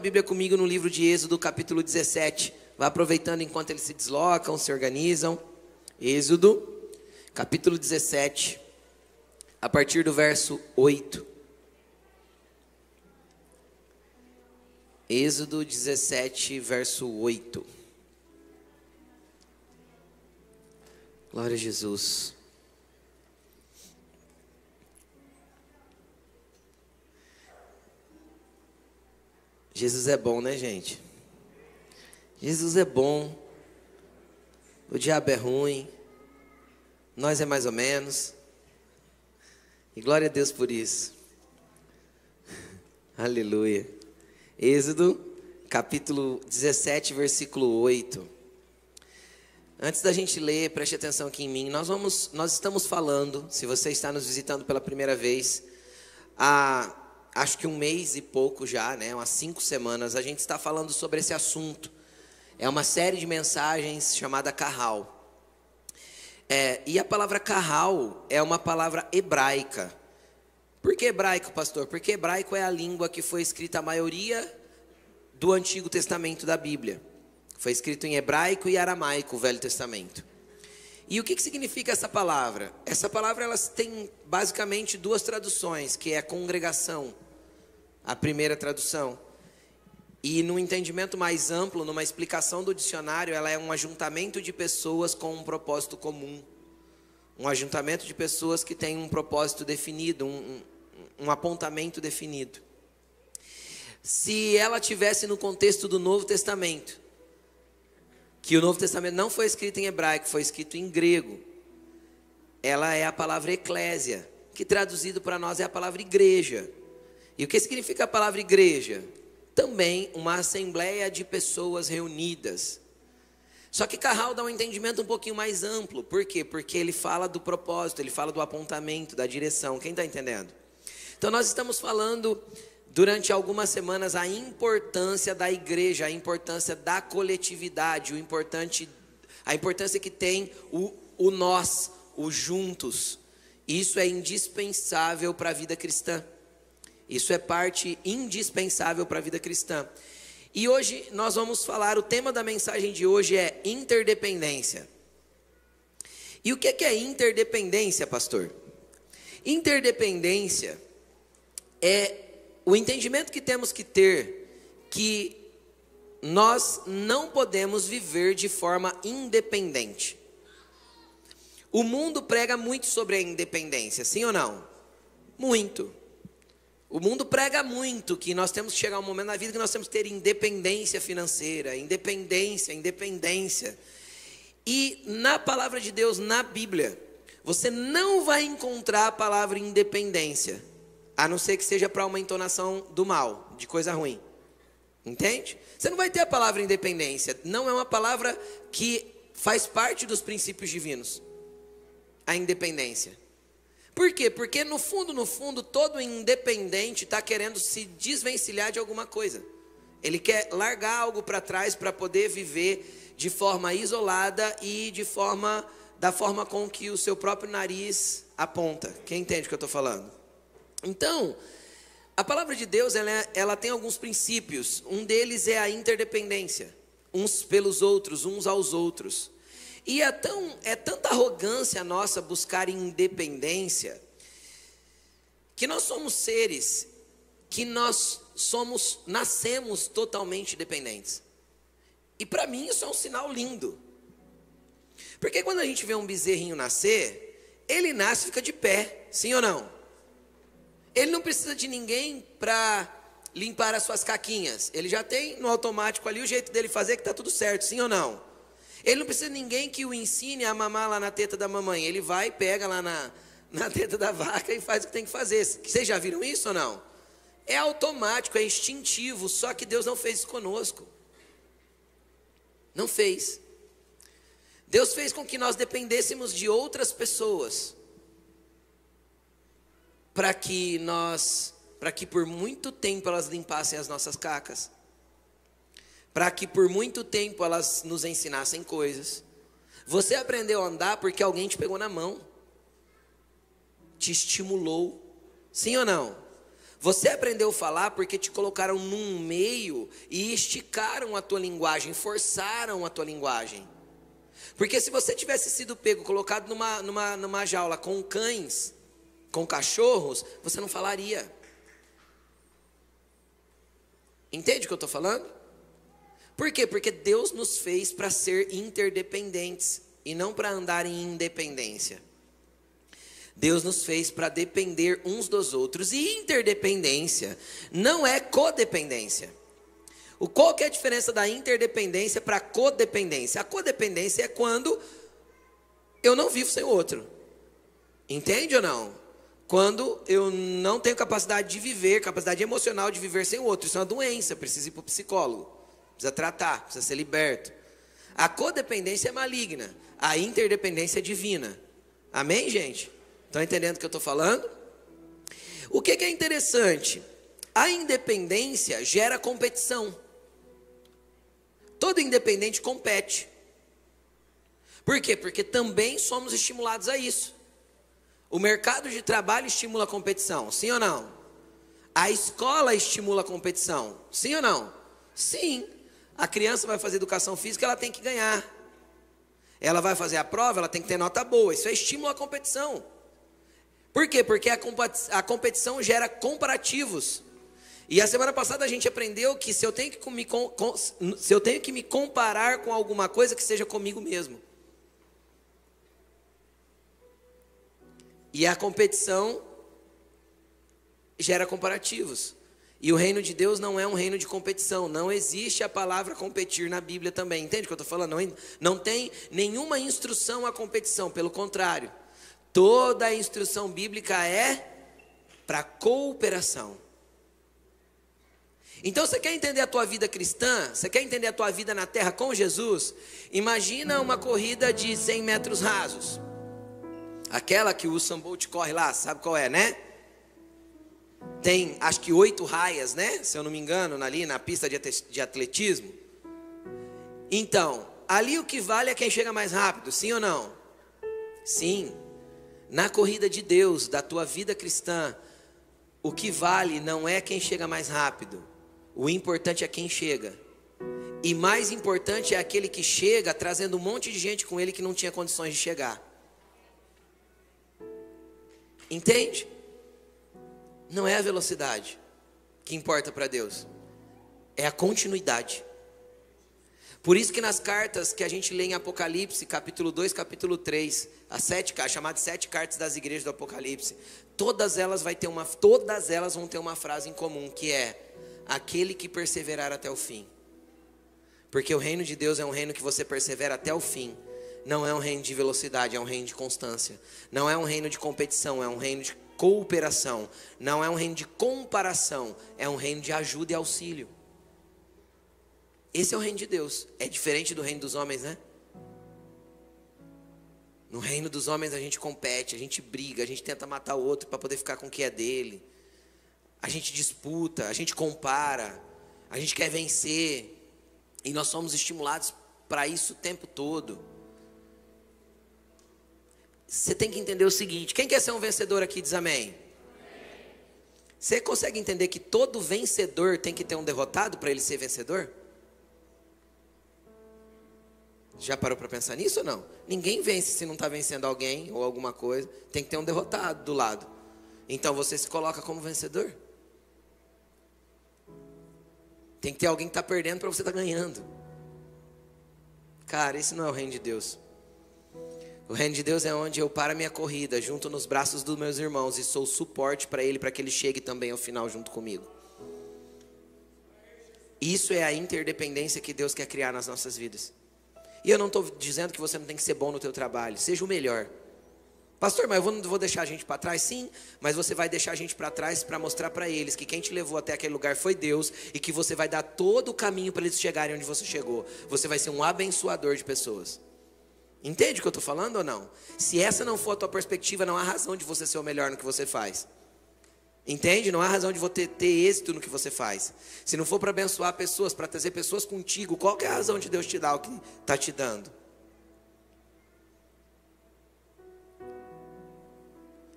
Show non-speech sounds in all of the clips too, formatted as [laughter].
Bíblia comigo no livro de Êxodo, capítulo 17. Vai aproveitando enquanto eles se deslocam, se organizam. Êxodo, capítulo 17, a partir do verso 8. Êxodo 17, verso 8. Glória a Jesus. Jesus é bom, né, gente? Jesus é bom. O diabo é ruim. Nós é mais ou menos. E glória a Deus por isso. [laughs] Aleluia. Êxodo, capítulo 17, versículo 8. Antes da gente ler, preste atenção aqui em mim. Nós vamos, nós estamos falando, se você está nos visitando pela primeira vez, há acho que um mês e pouco já, né, umas cinco semanas, a gente está falando sobre esse assunto. É uma série de mensagens chamada Carral. É, e a palavra carral é uma palavra hebraica. Por que hebraico, pastor? Porque hebraico é a língua que foi escrita a maioria do Antigo Testamento da Bíblia. Foi escrito em hebraico e aramaico o Velho Testamento. E o que, que significa essa palavra? Essa palavra elas tem basicamente duas traduções, que é congregação, a primeira tradução. E no entendimento mais amplo, numa explicação do dicionário, ela é um ajuntamento de pessoas com um propósito comum. Um ajuntamento de pessoas que têm um propósito definido, um, um, um apontamento definido. Se ela tivesse no contexto do Novo Testamento, que o Novo Testamento não foi escrito em hebraico, foi escrito em grego, ela é a palavra eclésia, que traduzido para nós é a palavra igreja. E o que significa a palavra igreja? também uma assembleia de pessoas reunidas. Só que Carral dá um entendimento um pouquinho mais amplo. Por quê? Porque ele fala do propósito, ele fala do apontamento, da direção. Quem está entendendo? Então, nós estamos falando durante algumas semanas a importância da igreja, a importância da coletividade, o importante, a importância que tem o, o nós, o juntos. Isso é indispensável para a vida cristã. Isso é parte indispensável para a vida cristã. E hoje nós vamos falar, o tema da mensagem de hoje é interdependência. E o que é interdependência, pastor? Interdependência é o entendimento que temos que ter que nós não podemos viver de forma independente. O mundo prega muito sobre a independência, sim ou não? Muito. O mundo prega muito que nós temos que chegar um momento na vida que nós temos que ter independência financeira, independência, independência. E na palavra de Deus, na Bíblia, você não vai encontrar a palavra independência, a não ser que seja para uma entonação do mal, de coisa ruim. Entende? Você não vai ter a palavra independência, não é uma palavra que faz parte dos princípios divinos. A independência. Por quê? Porque no fundo, no fundo, todo independente está querendo se desvencilhar de alguma coisa. Ele quer largar algo para trás para poder viver de forma isolada e de forma da forma com que o seu próprio nariz aponta. Quem entende o que eu estou falando? Então, a palavra de Deus ela, é, ela tem alguns princípios. Um deles é a interdependência, uns pelos outros, uns aos outros. E é, tão, é tanta arrogância nossa buscar independência, que nós somos seres que nós somos, nascemos totalmente dependentes. E para mim isso é um sinal lindo. Porque quando a gente vê um bezerrinho nascer, ele nasce e fica de pé, sim ou não? Ele não precisa de ninguém para limpar as suas caquinhas. Ele já tem no automático ali o jeito dele fazer que está tudo certo, sim ou não? Ele não precisa de ninguém que o ensine a mamar lá na teta da mamãe. Ele vai, pega lá na, na teta da vaca e faz o que tem que fazer. Vocês já viram isso ou não? É automático, é instintivo, só que Deus não fez isso conosco. Não fez. Deus fez com que nós dependêssemos de outras pessoas para que nós, para que por muito tempo elas limpassem as nossas cacas para que por muito tempo elas nos ensinassem coisas. Você aprendeu a andar porque alguém te pegou na mão, te estimulou, sim ou não? Você aprendeu a falar porque te colocaram num meio e esticaram a tua linguagem, forçaram a tua linguagem. Porque se você tivesse sido pego, colocado numa, numa, numa jaula com cães, com cachorros, você não falaria. Entende o que eu estou falando? Por quê? Porque Deus nos fez para ser interdependentes e não para andar em independência. Deus nos fez para depender uns dos outros. E interdependência não é codependência. O qual que é a diferença da interdependência para codependência? A codependência é quando eu não vivo sem o outro. Entende ou não? Quando eu não tenho capacidade de viver, capacidade emocional de viver sem o outro. Isso é uma doença, precisa ir para o psicólogo. Precisa tratar, precisa ser liberto. A codependência é maligna, a interdependência é divina. Amém, gente? Estão entendendo o que eu estou falando? O que, que é interessante? A independência gera competição. Todo independente compete. Por quê? Porque também somos estimulados a isso. O mercado de trabalho estimula a competição, sim ou não? A escola estimula a competição, sim ou não? Sim. A criança vai fazer educação física, ela tem que ganhar. Ela vai fazer a prova, ela tem que ter nota boa. Isso é estímulo à competição. Por quê? Porque a competição gera comparativos. E a semana passada a gente aprendeu que se eu tenho que me, se eu tenho que me comparar com alguma coisa, que seja comigo mesmo. E a competição gera comparativos. E o reino de Deus não é um reino de competição. Não existe a palavra competir na Bíblia também. Entende o que eu estou falando? Não, não tem nenhuma instrução à competição. Pelo contrário. Toda a instrução bíblica é para cooperação. Então você quer entender a tua vida cristã? Você quer entender a tua vida na terra com Jesus? Imagina uma corrida de 100 metros rasos. Aquela que o Usain Bolt corre lá, sabe qual é, né? Tem acho que oito raias, né? Se eu não me engano, ali na pista de atletismo. Então, ali o que vale é quem chega mais rápido, sim ou não? Sim. Na corrida de Deus, da tua vida cristã, o que vale não é quem chega mais rápido, o importante é quem chega. E mais importante é aquele que chega trazendo um monte de gente com ele que não tinha condições de chegar. Entende? Não é a velocidade que importa para Deus, é a continuidade. Por isso que nas cartas que a gente lê em Apocalipse, capítulo 2, capítulo 3, as sete chamadas sete cartas das igrejas do Apocalipse, todas elas vai ter uma, todas elas vão ter uma frase em comum, que é aquele que perseverar até o fim. Porque o reino de Deus é um reino que você persevera até o fim. Não é um reino de velocidade, é um reino de constância. Não é um reino de competição, é um reino de cooperação. Não é um reino de comparação, é um reino de ajuda e auxílio. Esse é o reino de Deus. É diferente do reino dos homens, né? No reino dos homens a gente compete, a gente briga, a gente tenta matar o outro para poder ficar com o que é dele. A gente disputa, a gente compara, a gente quer vencer. E nós somos estimulados para isso o tempo todo. Você tem que entender o seguinte: quem quer ser um vencedor aqui diz amém? Você consegue entender que todo vencedor tem que ter um derrotado para ele ser vencedor? Já parou para pensar nisso ou não? Ninguém vence se não está vencendo alguém ou alguma coisa. Tem que ter um derrotado do lado. Então você se coloca como vencedor. Tem que ter alguém que está perdendo para você estar tá ganhando. Cara, esse não é o reino de Deus. O reino de Deus é onde eu paro a minha corrida junto nos braços dos meus irmãos e sou suporte para ele para que ele chegue também ao final junto comigo. Isso é a interdependência que Deus quer criar nas nossas vidas. E eu não estou dizendo que você não tem que ser bom no teu trabalho, seja o melhor. Pastor, mas eu vou, vou deixar a gente para trás? Sim, mas você vai deixar a gente para trás para mostrar para eles que quem te levou até aquele lugar foi Deus e que você vai dar todo o caminho para eles chegarem onde você chegou. Você vai ser um abençoador de pessoas. Entende o que eu estou falando ou não? Se essa não for a tua perspectiva, não há razão de você ser o melhor no que você faz. Entende? Não há razão de você ter êxito no que você faz. Se não for para abençoar pessoas, para trazer pessoas contigo, qual é a razão de Deus te dar o que está te dando?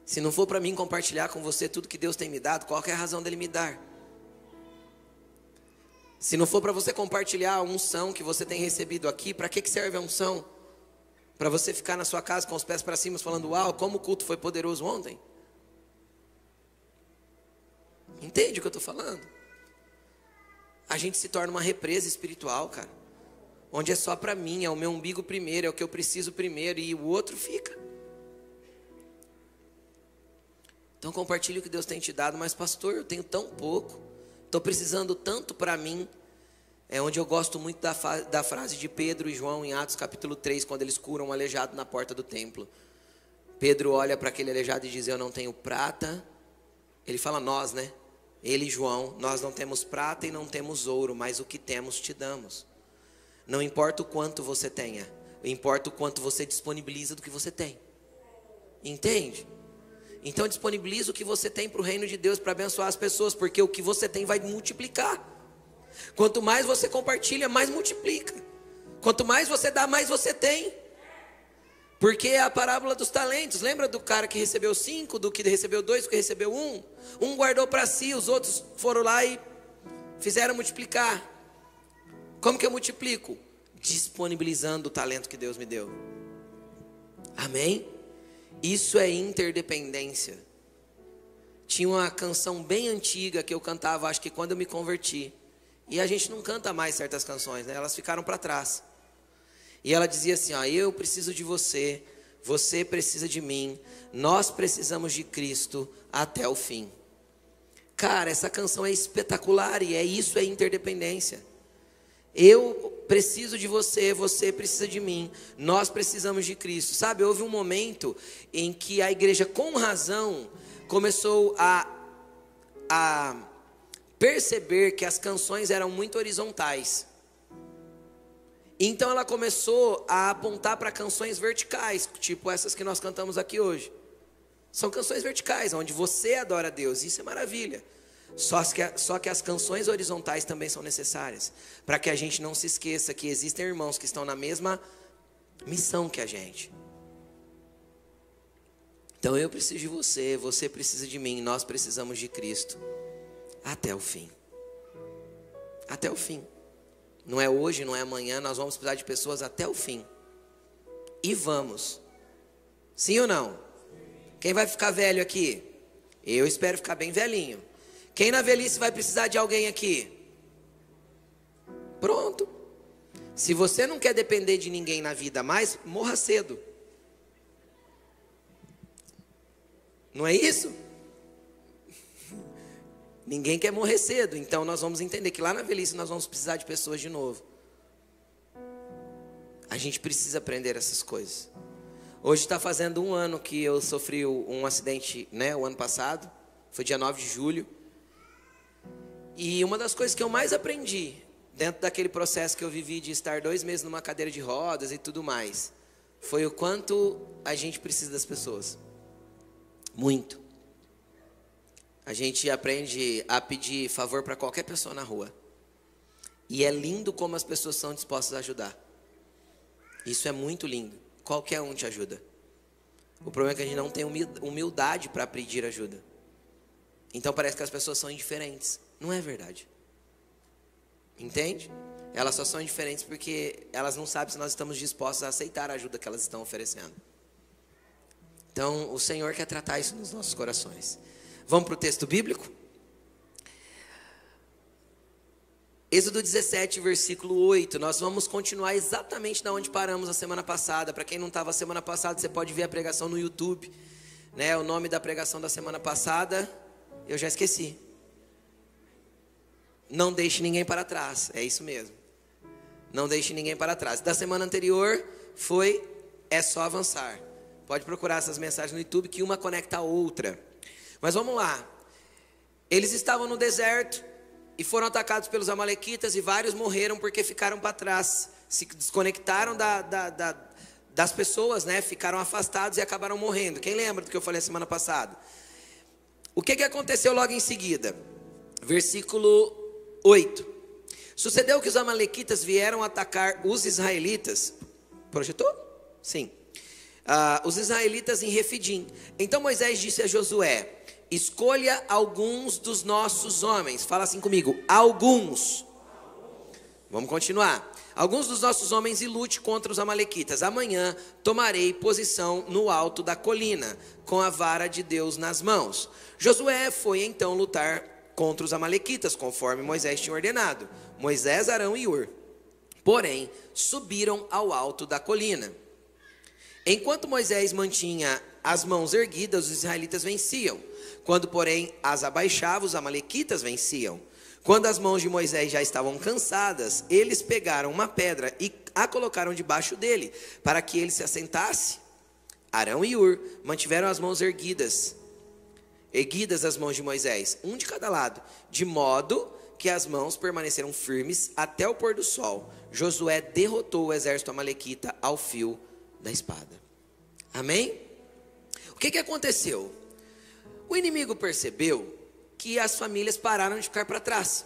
Se não for para mim compartilhar com você tudo que Deus tem me dado, qual é a razão dele me dar? Se não for para você compartilhar a unção que você tem recebido aqui, para que, que serve a unção? Para você ficar na sua casa com os pés para cima falando, uau, como o culto foi poderoso ontem? Entende o que eu estou falando? A gente se torna uma represa espiritual, cara. Onde é só para mim, é o meu umbigo primeiro, é o que eu preciso primeiro, e o outro fica. Então compartilhe o que Deus tem te dado, mas pastor, eu tenho tão pouco. Estou precisando tanto para mim. É onde eu gosto muito da, da frase de Pedro e João em Atos capítulo 3, quando eles curam um aleijado na porta do templo. Pedro olha para aquele aleijado e diz: Eu não tenho prata. Ele fala nós, né? Ele e João, nós não temos prata e não temos ouro, mas o que temos te damos. Não importa o quanto você tenha, importa o quanto você disponibiliza do que você tem. Entende? Então disponibiliza o que você tem para o reino de Deus para abençoar as pessoas, porque o que você tem vai multiplicar. Quanto mais você compartilha, mais multiplica. Quanto mais você dá, mais você tem. Porque é a parábola dos talentos. Lembra do cara que recebeu cinco, do que recebeu dois, do que recebeu um? Um guardou para si, os outros foram lá e fizeram multiplicar. Como que eu multiplico? Disponibilizando o talento que Deus me deu. Amém? Isso é interdependência. Tinha uma canção bem antiga que eu cantava, acho que quando eu me converti. E a gente não canta mais certas canções, né? Elas ficaram para trás. E ela dizia assim: ó, eu preciso de você, você precisa de mim, nós precisamos de Cristo até o fim. Cara, essa canção é espetacular e é isso é interdependência. Eu preciso de você, você precisa de mim, nós precisamos de Cristo. Sabe, houve um momento em que a igreja, com razão, começou a, a perceber que as canções eram muito horizontais. Então ela começou a apontar para canções verticais, tipo essas que nós cantamos aqui hoje. São canções verticais, onde você adora a Deus, isso é maravilha. Só que, só que as canções horizontais também são necessárias, para que a gente não se esqueça que existem irmãos que estão na mesma missão que a gente. Então eu preciso de você, você precisa de mim, nós precisamos de Cristo até o fim. Até o fim. Não é hoje, não é amanhã, nós vamos precisar de pessoas até o fim. E vamos. Sim ou não? Quem vai ficar velho aqui? Eu espero ficar bem velhinho. Quem na velhice vai precisar de alguém aqui? Pronto. Se você não quer depender de ninguém na vida mais, morra cedo. Não é isso? Ninguém quer morrer cedo, então nós vamos entender que lá na velhice nós vamos precisar de pessoas de novo. A gente precisa aprender essas coisas. Hoje está fazendo um ano que eu sofri um acidente, né, o ano passado, foi dia 9 de julho. E uma das coisas que eu mais aprendi dentro daquele processo que eu vivi de estar dois meses numa cadeira de rodas e tudo mais, foi o quanto a gente precisa das pessoas. Muito. A gente aprende a pedir favor para qualquer pessoa na rua. E é lindo como as pessoas são dispostas a ajudar. Isso é muito lindo. Qualquer um te ajuda. O problema é que a gente não tem humildade para pedir ajuda. Então parece que as pessoas são indiferentes. Não é verdade. Entende? Elas só são indiferentes porque elas não sabem se nós estamos dispostos a aceitar a ajuda que elas estão oferecendo. Então, o Senhor quer tratar isso nos nossos corações. Vamos para o texto bíblico? Êxodo 17, versículo 8. Nós vamos continuar exatamente da onde paramos a semana passada. Para quem não estava semana passada, você pode ver a pregação no YouTube. Né? O nome da pregação da semana passada, eu já esqueci. Não deixe ninguém para trás. É isso mesmo. Não deixe ninguém para trás. Da semana anterior foi é só avançar. Pode procurar essas mensagens no YouTube que uma conecta a outra. Mas vamos lá. Eles estavam no deserto e foram atacados pelos amalequitas e vários morreram porque ficaram para trás, se desconectaram da, da, da, das pessoas, né? Ficaram afastados e acabaram morrendo. Quem lembra do que eu falei semana passada? O que, que aconteceu logo em seguida? Versículo 8. Sucedeu que os amalequitas vieram atacar os israelitas. Projetou? Sim. ah, os israelitas em Refidim. Então Moisés disse a Josué: Escolha alguns dos nossos homens. Fala assim comigo: alguns. Vamos continuar. Alguns dos nossos homens e lute contra os Amalequitas. Amanhã tomarei posição no alto da colina, com a vara de Deus nas mãos. Josué foi então lutar contra os Amalequitas, conforme Moisés tinha ordenado. Moisés, Arão e Ur. Porém, subiram ao alto da colina. Enquanto Moisés mantinha as mãos erguidas, os israelitas venciam. Quando, porém, as abaixava, os amalequitas venciam. Quando as mãos de Moisés já estavam cansadas, eles pegaram uma pedra e a colocaram debaixo dele, para que ele se assentasse. Arão e Ur mantiveram as mãos erguidas, erguidas as mãos de Moisés, um de cada lado, de modo que as mãos permaneceram firmes até o pôr do sol. Josué derrotou o exército amalequita ao fio da espada. Amém? O que, que aconteceu? O inimigo percebeu que as famílias pararam de ficar para trás.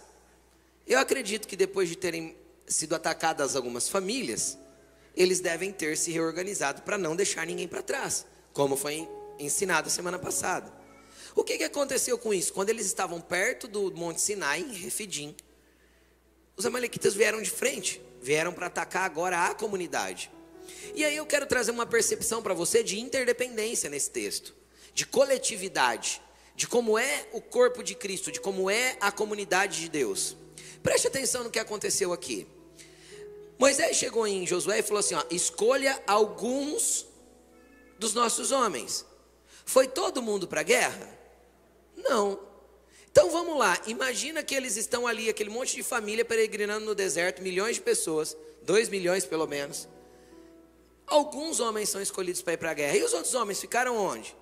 Eu acredito que depois de terem sido atacadas algumas famílias, eles devem ter se reorganizado para não deixar ninguém para trás, como foi ensinado semana passada. O que, que aconteceu com isso? Quando eles estavam perto do Monte Sinai, em Refidim, os amalequitas vieram de frente, vieram para atacar agora a comunidade. E aí eu quero trazer uma percepção para você de interdependência nesse texto, de coletividade de como é o corpo de Cristo, de como é a comunidade de Deus. Preste atenção no que aconteceu aqui. Moisés chegou em Josué e falou assim: ó, escolha alguns dos nossos homens. Foi todo mundo para a guerra? Não. Então vamos lá, imagina que eles estão ali, aquele monte de família peregrinando no deserto, milhões de pessoas, dois milhões pelo menos. Alguns homens são escolhidos para ir para a guerra. E os outros homens ficaram onde?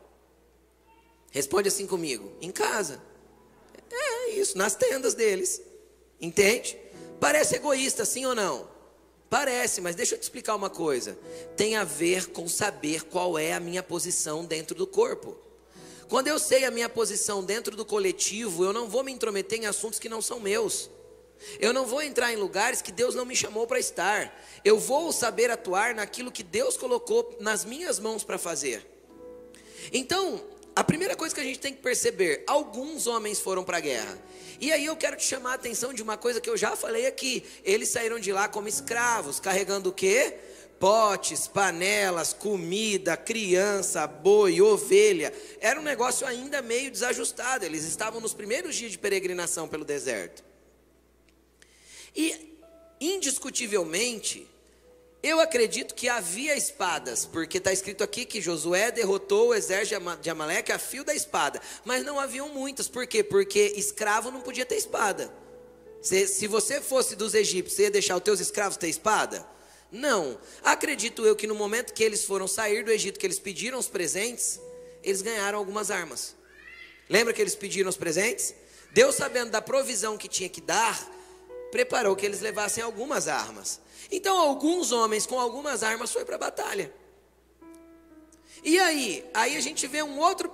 Responde assim comigo: em casa. É isso, nas tendas deles. Entende? Parece egoísta, sim ou não? Parece, mas deixa eu te explicar uma coisa. Tem a ver com saber qual é a minha posição dentro do corpo. Quando eu sei a minha posição dentro do coletivo, eu não vou me intrometer em assuntos que não são meus. Eu não vou entrar em lugares que Deus não me chamou para estar. Eu vou saber atuar naquilo que Deus colocou nas minhas mãos para fazer. Então, a primeira coisa que a gente tem que perceber, alguns homens foram para a guerra. E aí eu quero te chamar a atenção de uma coisa que eu já falei aqui. Eles saíram de lá como escravos, carregando o quê? Potes, panelas, comida, criança, boi, ovelha. Era um negócio ainda meio desajustado. Eles estavam nos primeiros dias de peregrinação pelo deserto. E indiscutivelmente, eu acredito que havia espadas, porque está escrito aqui que Josué derrotou o exército de Amaleque a fio da espada, mas não haviam muitas, por quê? Porque escravo não podia ter espada. Se, se você fosse dos egípcios, você ia deixar os teus escravos ter espada? Não. Acredito eu que no momento que eles foram sair do Egito, que eles pediram os presentes, eles ganharam algumas armas. Lembra que eles pediram os presentes? Deus, sabendo da provisão que tinha que dar, preparou que eles levassem algumas armas. Então, alguns homens com algumas armas foi para a batalha. E aí, aí a gente vê um outro,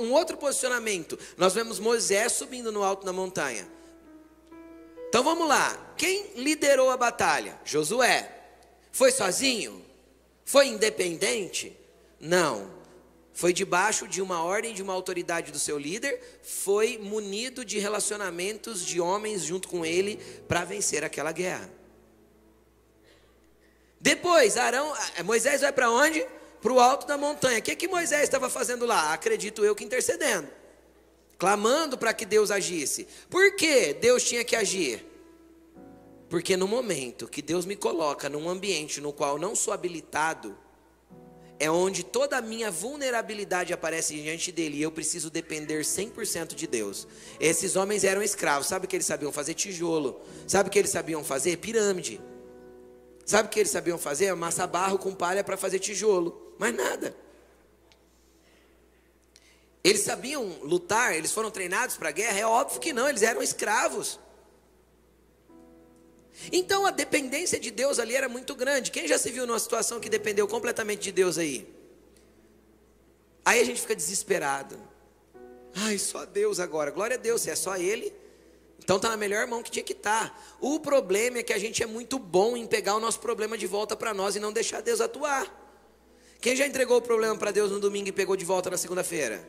um outro posicionamento. Nós vemos Moisés subindo no alto da montanha. Então vamos lá. Quem liderou a batalha? Josué. Foi sozinho? Foi independente? Não. Foi debaixo de uma ordem de uma autoridade do seu líder, foi munido de relacionamentos de homens junto com ele para vencer aquela guerra. Depois, Arão, eh, Moisés vai para onde? Para o alto da montanha. O que, que Moisés estava fazendo lá? Acredito eu que intercedendo, clamando para que Deus agisse. Por que Deus tinha que agir? Porque no momento que Deus me coloca num ambiente no qual não sou habilitado, é onde toda a minha vulnerabilidade aparece diante dele e eu preciso depender 100% de Deus. Esses homens eram escravos, sabe o que eles sabiam fazer? Tijolo. Sabe o que eles sabiam fazer? Pirâmide. Sabe o que eles sabiam fazer? Amassar barro com palha para fazer tijolo. Mais nada. Eles sabiam lutar, eles foram treinados para a guerra? É óbvio que não, eles eram escravos. Então a dependência de Deus ali era muito grande. Quem já se viu numa situação que dependeu completamente de Deus aí? Aí a gente fica desesperado. Ai, só Deus agora. Glória a Deus, se é só Ele, então está na melhor mão que tinha que estar. Tá. O problema é que a gente é muito bom em pegar o nosso problema de volta para nós e não deixar Deus atuar. Quem já entregou o problema para Deus no domingo e pegou de volta na segunda-feira?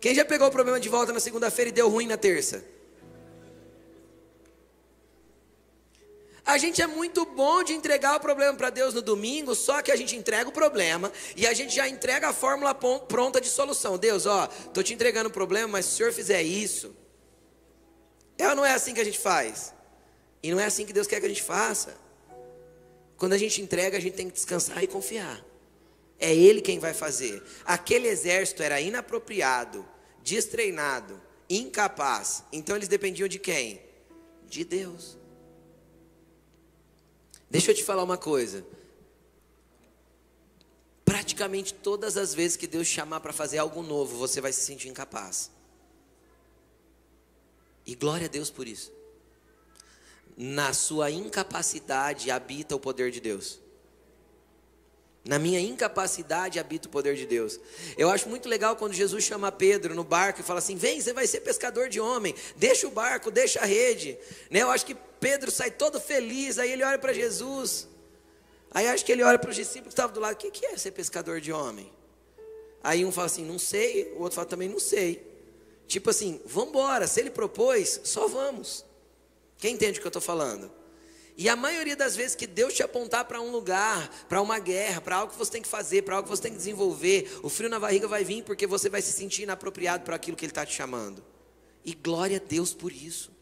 Quem já pegou o problema de volta na segunda-feira e deu ruim na terça? A gente é muito bom de entregar o problema para Deus no domingo, só que a gente entrega o problema e a gente já entrega a fórmula pronta de solução. Deus, ó, tô te entregando o problema, mas se o Senhor fizer isso, é ou não é assim que a gente faz? E não é assim que Deus quer que a gente faça. Quando a gente entrega, a gente tem que descansar e confiar. É Ele quem vai fazer. Aquele exército era inapropriado, destreinado, incapaz. Então eles dependiam de quem? De Deus. Deixa eu te falar uma coisa. Praticamente todas as vezes que Deus chamar para fazer algo novo, você vai se sentir incapaz. E glória a Deus por isso. Na sua incapacidade habita o poder de Deus. Na minha incapacidade habita o poder de Deus. Eu acho muito legal quando Jesus chama Pedro no barco e fala assim: Vem, você vai ser pescador de homem. Deixa o barco, deixa a rede. Né? Eu acho que Pedro sai todo feliz. Aí ele olha para Jesus. Aí acho que ele olha para os discípulos que estavam do lado: O que, que é ser pescador de homem? Aí um fala assim: Não sei. O outro fala também: Não sei. Tipo assim, vamos embora. Se ele propôs, só vamos. Quem entende o que eu estou falando? E a maioria das vezes que Deus te apontar para um lugar, para uma guerra, para algo que você tem que fazer, para algo que você tem que desenvolver, o frio na barriga vai vir porque você vai se sentir inapropriado para aquilo que Ele está te chamando. E glória a Deus por isso.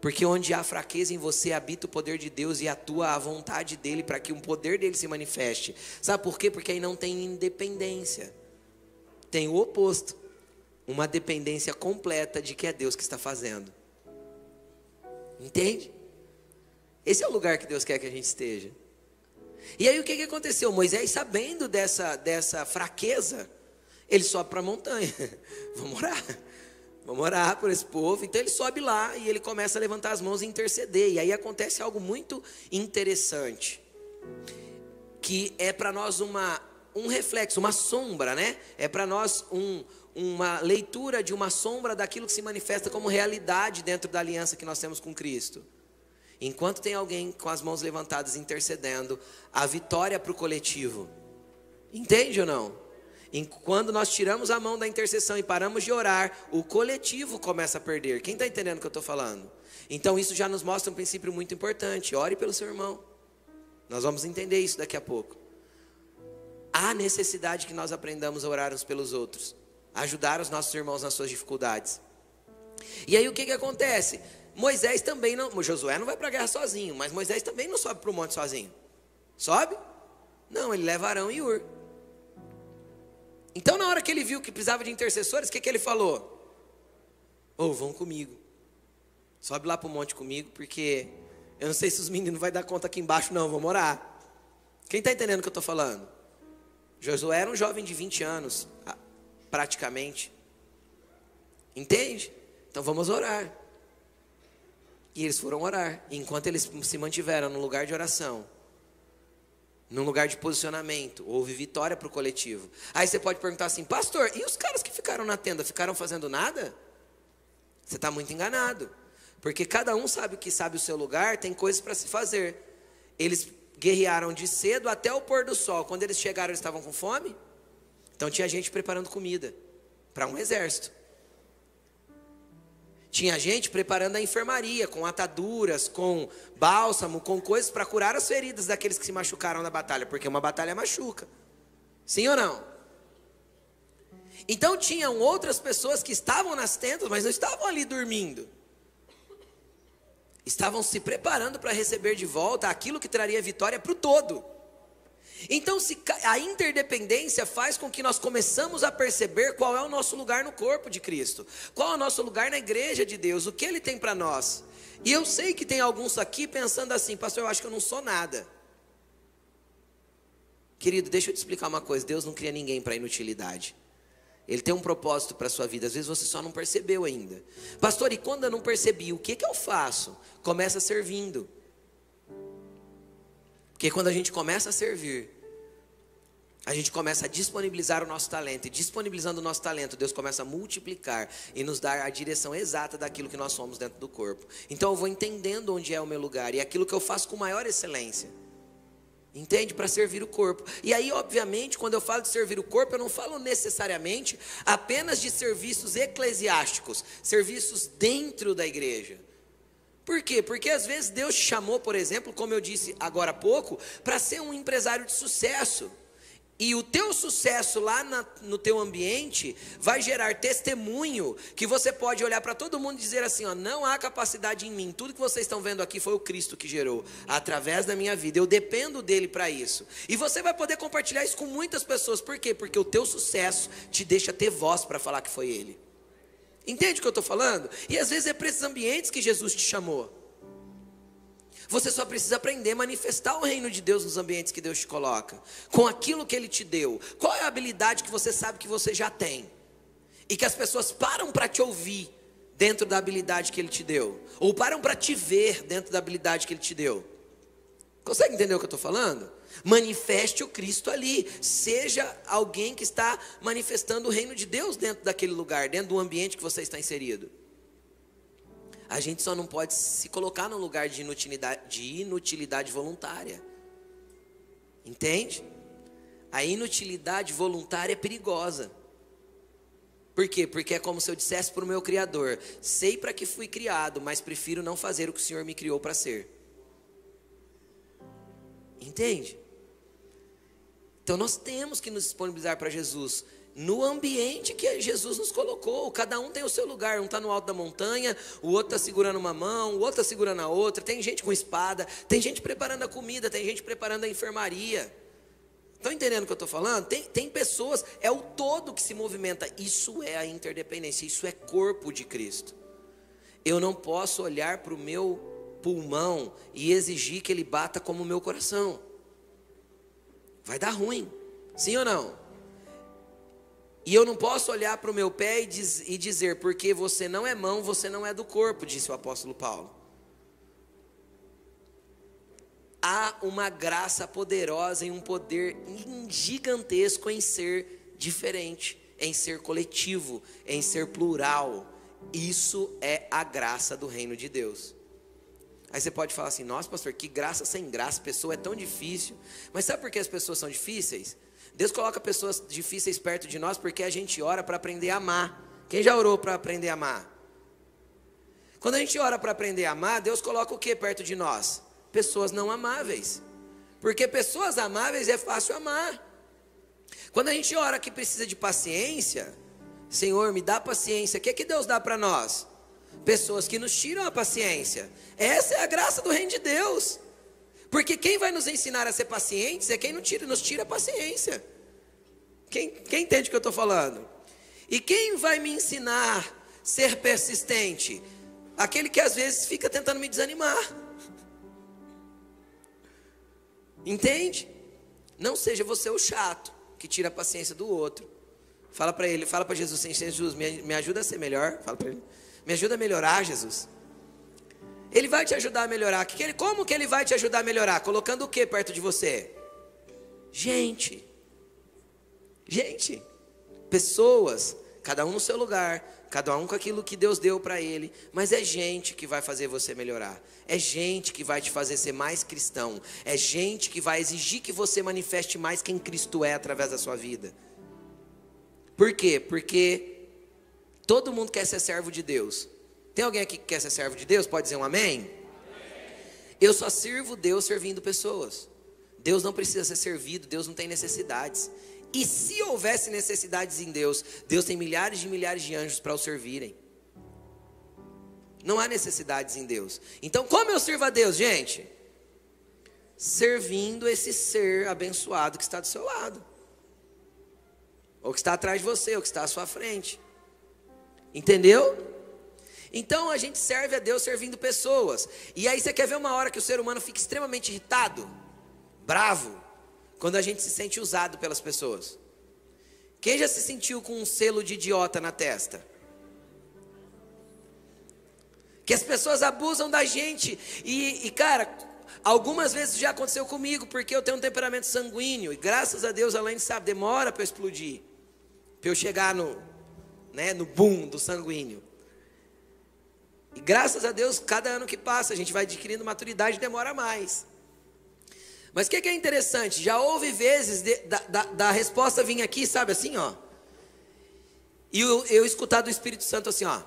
Porque onde há fraqueza em você, habita o poder de Deus e atua a vontade dEle para que o poder dEle se manifeste. Sabe por quê? Porque aí não tem independência. Tem o oposto. Uma dependência completa de que é Deus que está fazendo. Entende? Esse é o lugar que Deus quer que a gente esteja. E aí o que, que aconteceu? Moisés, sabendo dessa, dessa fraqueza, ele sobe para a montanha. [laughs] Vamos orar. Vamos orar por esse povo. Então ele sobe lá e ele começa a levantar as mãos e interceder. E aí acontece algo muito interessante. Que é para nós uma, um reflexo, uma sombra, né? É para nós um, uma leitura de uma sombra daquilo que se manifesta como realidade dentro da aliança que nós temos com Cristo. Enquanto tem alguém com as mãos levantadas intercedendo, a vitória para o coletivo. Entende ou não? Quando nós tiramos a mão da intercessão e paramos de orar, o coletivo começa a perder. Quem está entendendo o que eu estou falando? Então isso já nos mostra um princípio muito importante. Ore pelo seu irmão. Nós vamos entender isso daqui a pouco. Há necessidade que nós aprendamos a orar uns pelos outros, ajudar os nossos irmãos nas suas dificuldades. E aí o que, que acontece? Moisés também não. Josué não vai para a guerra sozinho, mas Moisés também não sobe para o monte sozinho. Sobe? Não, ele leva Arão e Ur. Então, na hora que ele viu que precisava de intercessores, o que, que ele falou? Ou oh, vão comigo. Sobe lá para o monte comigo, porque eu não sei se os meninos vão dar conta aqui embaixo, não, vamos orar. Quem está entendendo o que eu estou falando? Josué era um jovem de 20 anos, praticamente. Entende? Então vamos orar. E eles foram orar. Enquanto eles se mantiveram no lugar de oração, num lugar de posicionamento, houve vitória para o coletivo. Aí você pode perguntar assim, pastor, e os caras que ficaram na tenda, ficaram fazendo nada? Você está muito enganado. Porque cada um sabe o que sabe o seu lugar, tem coisas para se fazer. Eles guerrearam de cedo até o pôr do sol. Quando eles chegaram, eles estavam com fome? Então tinha gente preparando comida para um exército. Tinha gente preparando a enfermaria, com ataduras, com bálsamo, com coisas para curar as feridas daqueles que se machucaram na batalha, porque uma batalha machuca. Sim ou não? Então tinham outras pessoas que estavam nas tendas, mas não estavam ali dormindo. Estavam se preparando para receber de volta aquilo que traria vitória para o todo. Então, se a interdependência faz com que nós começamos a perceber qual é o nosso lugar no corpo de Cristo, qual é o nosso lugar na igreja de Deus, o que Ele tem para nós. E eu sei que tem alguns aqui pensando assim, pastor, eu acho que eu não sou nada. Querido, deixa eu te explicar uma coisa: Deus não cria ninguém para inutilidade. Ele tem um propósito para a sua vida. Às vezes você só não percebeu ainda. Pastor, e quando eu não percebi, o que, que eu faço? Começa servindo. Porque quando a gente começa a servir, a gente começa a disponibilizar o nosso talento, e disponibilizando o nosso talento, Deus começa a multiplicar e nos dar a direção exata daquilo que nós somos dentro do corpo. Então eu vou entendendo onde é o meu lugar e aquilo que eu faço com maior excelência. Entende? Para servir o corpo. E aí, obviamente, quando eu falo de servir o corpo, eu não falo necessariamente apenas de serviços eclesiásticos, serviços dentro da igreja. Por quê? Porque às vezes Deus te chamou, por exemplo, como eu disse agora há pouco, para ser um empresário de sucesso. E o teu sucesso lá na, no teu ambiente vai gerar testemunho que você pode olhar para todo mundo e dizer assim, ó, não há capacidade em mim. Tudo que vocês estão vendo aqui foi o Cristo que gerou através da minha vida. Eu dependo dele para isso. E você vai poder compartilhar isso com muitas pessoas. Por quê? Porque o teu sucesso te deixa ter voz para falar que foi ele. Entende o que eu estou falando? E às vezes é para esses ambientes que Jesus te chamou. Você só precisa aprender a manifestar o reino de Deus nos ambientes que Deus te coloca, com aquilo que Ele te deu. Qual é a habilidade que você sabe que você já tem? E que as pessoas param para te ouvir dentro da habilidade que Ele te deu, ou param para te ver dentro da habilidade que Ele te deu. Consegue entender o que eu estou falando? Manifeste o Cristo ali. Seja alguém que está manifestando o reino de Deus dentro daquele lugar, dentro do ambiente que você está inserido. A gente só não pode se colocar num lugar de inutilidade, de inutilidade voluntária. Entende? A inutilidade voluntária é perigosa. Por quê? Porque é como se eu dissesse para o meu Criador: sei para que fui criado, mas prefiro não fazer o que o Senhor me criou para ser. Entende? Então nós temos que nos disponibilizar para Jesus no ambiente que Jesus nos colocou. Cada um tem o seu lugar. Um está no alto da montanha, o outro está segurando uma mão, o outro está segurando a outra. Tem gente com espada, tem gente preparando a comida, tem gente preparando a enfermaria. Estão entendendo o que eu estou falando? Tem, tem pessoas, é o todo que se movimenta. Isso é a interdependência, isso é corpo de Cristo. Eu não posso olhar para o meu pulmão e exigir que ele bata como o meu coração. Vai dar ruim. Sim ou não? E eu não posso olhar para o meu pé e, diz, e dizer, porque você não é mão, você não é do corpo, disse o apóstolo Paulo. Há uma graça poderosa e um poder gigantesco em ser diferente, em ser coletivo, em ser plural. Isso é a graça do reino de Deus. Aí você pode falar assim: nossa, pastor, que graça sem graça, pessoa é tão difícil. Mas sabe por que as pessoas são difíceis? Deus coloca pessoas difíceis perto de nós porque a gente ora para aprender a amar. Quem já orou para aprender a amar? Quando a gente ora para aprender a amar, Deus coloca o que perto de nós? Pessoas não amáveis. Porque pessoas amáveis é fácil amar. Quando a gente ora que precisa de paciência, Senhor, me dá paciência. O que, é que Deus dá para nós? Pessoas que nos tiram a paciência. Essa é a graça do reino de Deus. Porque quem vai nos ensinar a ser pacientes é quem nos tira, nos tira a paciência. Quem, quem entende o que eu estou falando? E quem vai me ensinar a ser persistente? Aquele que às vezes fica tentando me desanimar. Entende? Não seja você o chato que tira a paciência do outro. Fala para ele, fala para Jesus, Jesus, me, ajuda a ser melhor. Fala para ele, me ajuda a melhorar, Jesus. Ele vai te ajudar a melhorar. Como que ele vai te ajudar a melhorar? Colocando o que perto de você? Gente. Gente. Pessoas. Cada um no seu lugar. Cada um com aquilo que Deus deu para ele. Mas é gente que vai fazer você melhorar. É gente que vai te fazer ser mais cristão. É gente que vai exigir que você manifeste mais quem Cristo é através da sua vida. Por quê? Porque todo mundo quer ser servo de Deus. Tem alguém aqui que quer ser servo de Deus? Pode dizer um amém? Eu só sirvo Deus servindo pessoas. Deus não precisa ser servido, Deus não tem necessidades. E se houvesse necessidades em Deus, Deus tem milhares de milhares de anjos para o servirem. Não há necessidades em Deus. Então, como eu sirvo a Deus, gente? Servindo esse ser abençoado que está do seu lado, ou que está atrás de você, ou que está à sua frente. Entendeu? Então a gente serve a Deus servindo pessoas. E aí você quer ver uma hora que o ser humano fica extremamente irritado, bravo, quando a gente se sente usado pelas pessoas. Quem já se sentiu com um selo de idiota na testa? Que as pessoas abusam da gente. E, e cara, algumas vezes já aconteceu comigo, porque eu tenho um temperamento sanguíneo. E graças a Deus, além de sabe, demora para eu explodir. Para eu chegar no, né, no boom do sanguíneo. E graças a Deus, cada ano que passa, a gente vai adquirindo maturidade e demora mais. Mas o que, que, é interessante? Já houve vezes de, da, da, da, resposta vir aqui, sabe assim, ó. E eu, eu escutar do Espírito Santo assim, ó.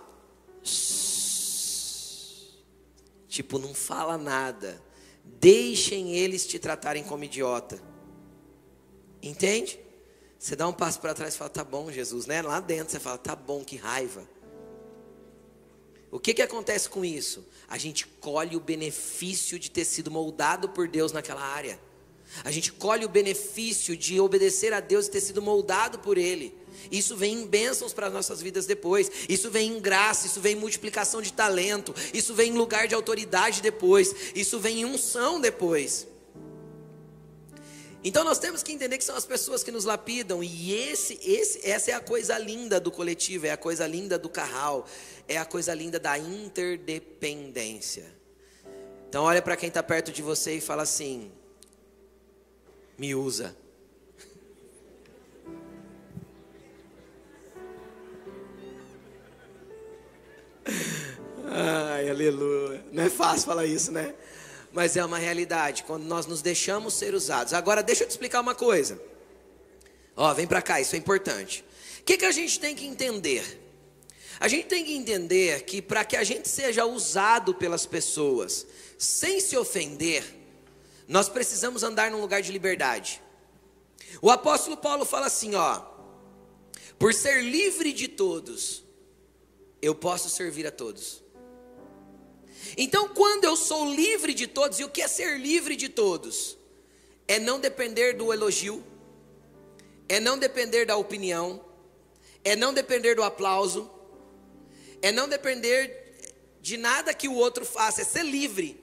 Tipo, não fala nada. Deixem eles te tratarem como idiota. Entende? Você dá um passo para trás e fala, tá bom, Jesus, né? Lá dentro você fala, tá bom, que raiva. O que, que acontece com isso? A gente colhe o benefício de ter sido moldado por Deus naquela área. A gente colhe o benefício de obedecer a Deus e ter sido moldado por Ele. Isso vem em bênçãos para as nossas vidas depois. Isso vem em graça, isso vem em multiplicação de talento, isso vem em lugar de autoridade depois, isso vem em unção depois. Então nós temos que entender que são as pessoas que nos lapidam e esse, esse, essa é a coisa linda do coletivo, é a coisa linda do carral, é a coisa linda da interdependência. Então olha para quem está perto de você e fala assim: me usa. [laughs] Ai, aleluia. Não é fácil falar isso, né? Mas é uma realidade quando nós nos deixamos ser usados. Agora, deixa eu te explicar uma coisa. Ó, vem para cá, isso é importante. O que, que a gente tem que entender? A gente tem que entender que para que a gente seja usado pelas pessoas sem se ofender, nós precisamos andar num lugar de liberdade. O apóstolo Paulo fala assim, ó: Por ser livre de todos, eu posso servir a todos. Então, quando eu sou livre de todos, e o que é ser livre de todos? É não depender do elogio, é não depender da opinião, é não depender do aplauso, é não depender de nada que o outro faça, é ser livre,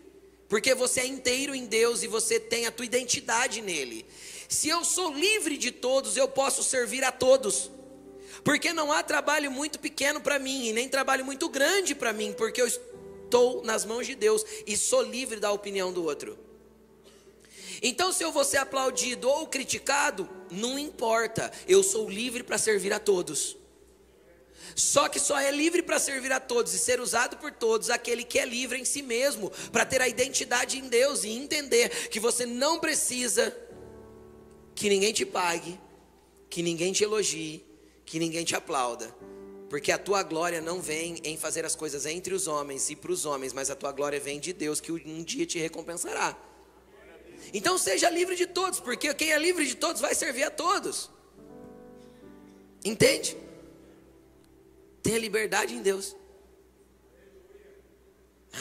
porque você é inteiro em Deus e você tem a tua identidade nele. Se eu sou livre de todos, eu posso servir a todos. Porque não há trabalho muito pequeno para mim e nem trabalho muito grande para mim, porque eu estou nas mãos de Deus e sou livre da opinião do outro. Então, se eu vou ser aplaudido ou criticado, não importa, eu sou livre para servir a todos. Só que só é livre para servir a todos e ser usado por todos aquele que é livre em si mesmo, para ter a identidade em Deus e entender que você não precisa que ninguém te pague, que ninguém te elogie, que ninguém te aplauda. Porque a tua glória não vem em fazer as coisas entre os homens e para os homens, mas a tua glória vem de Deus que um dia te recompensará. Então seja livre de todos, porque quem é livre de todos vai servir a todos. Entende? Tenha liberdade em Deus.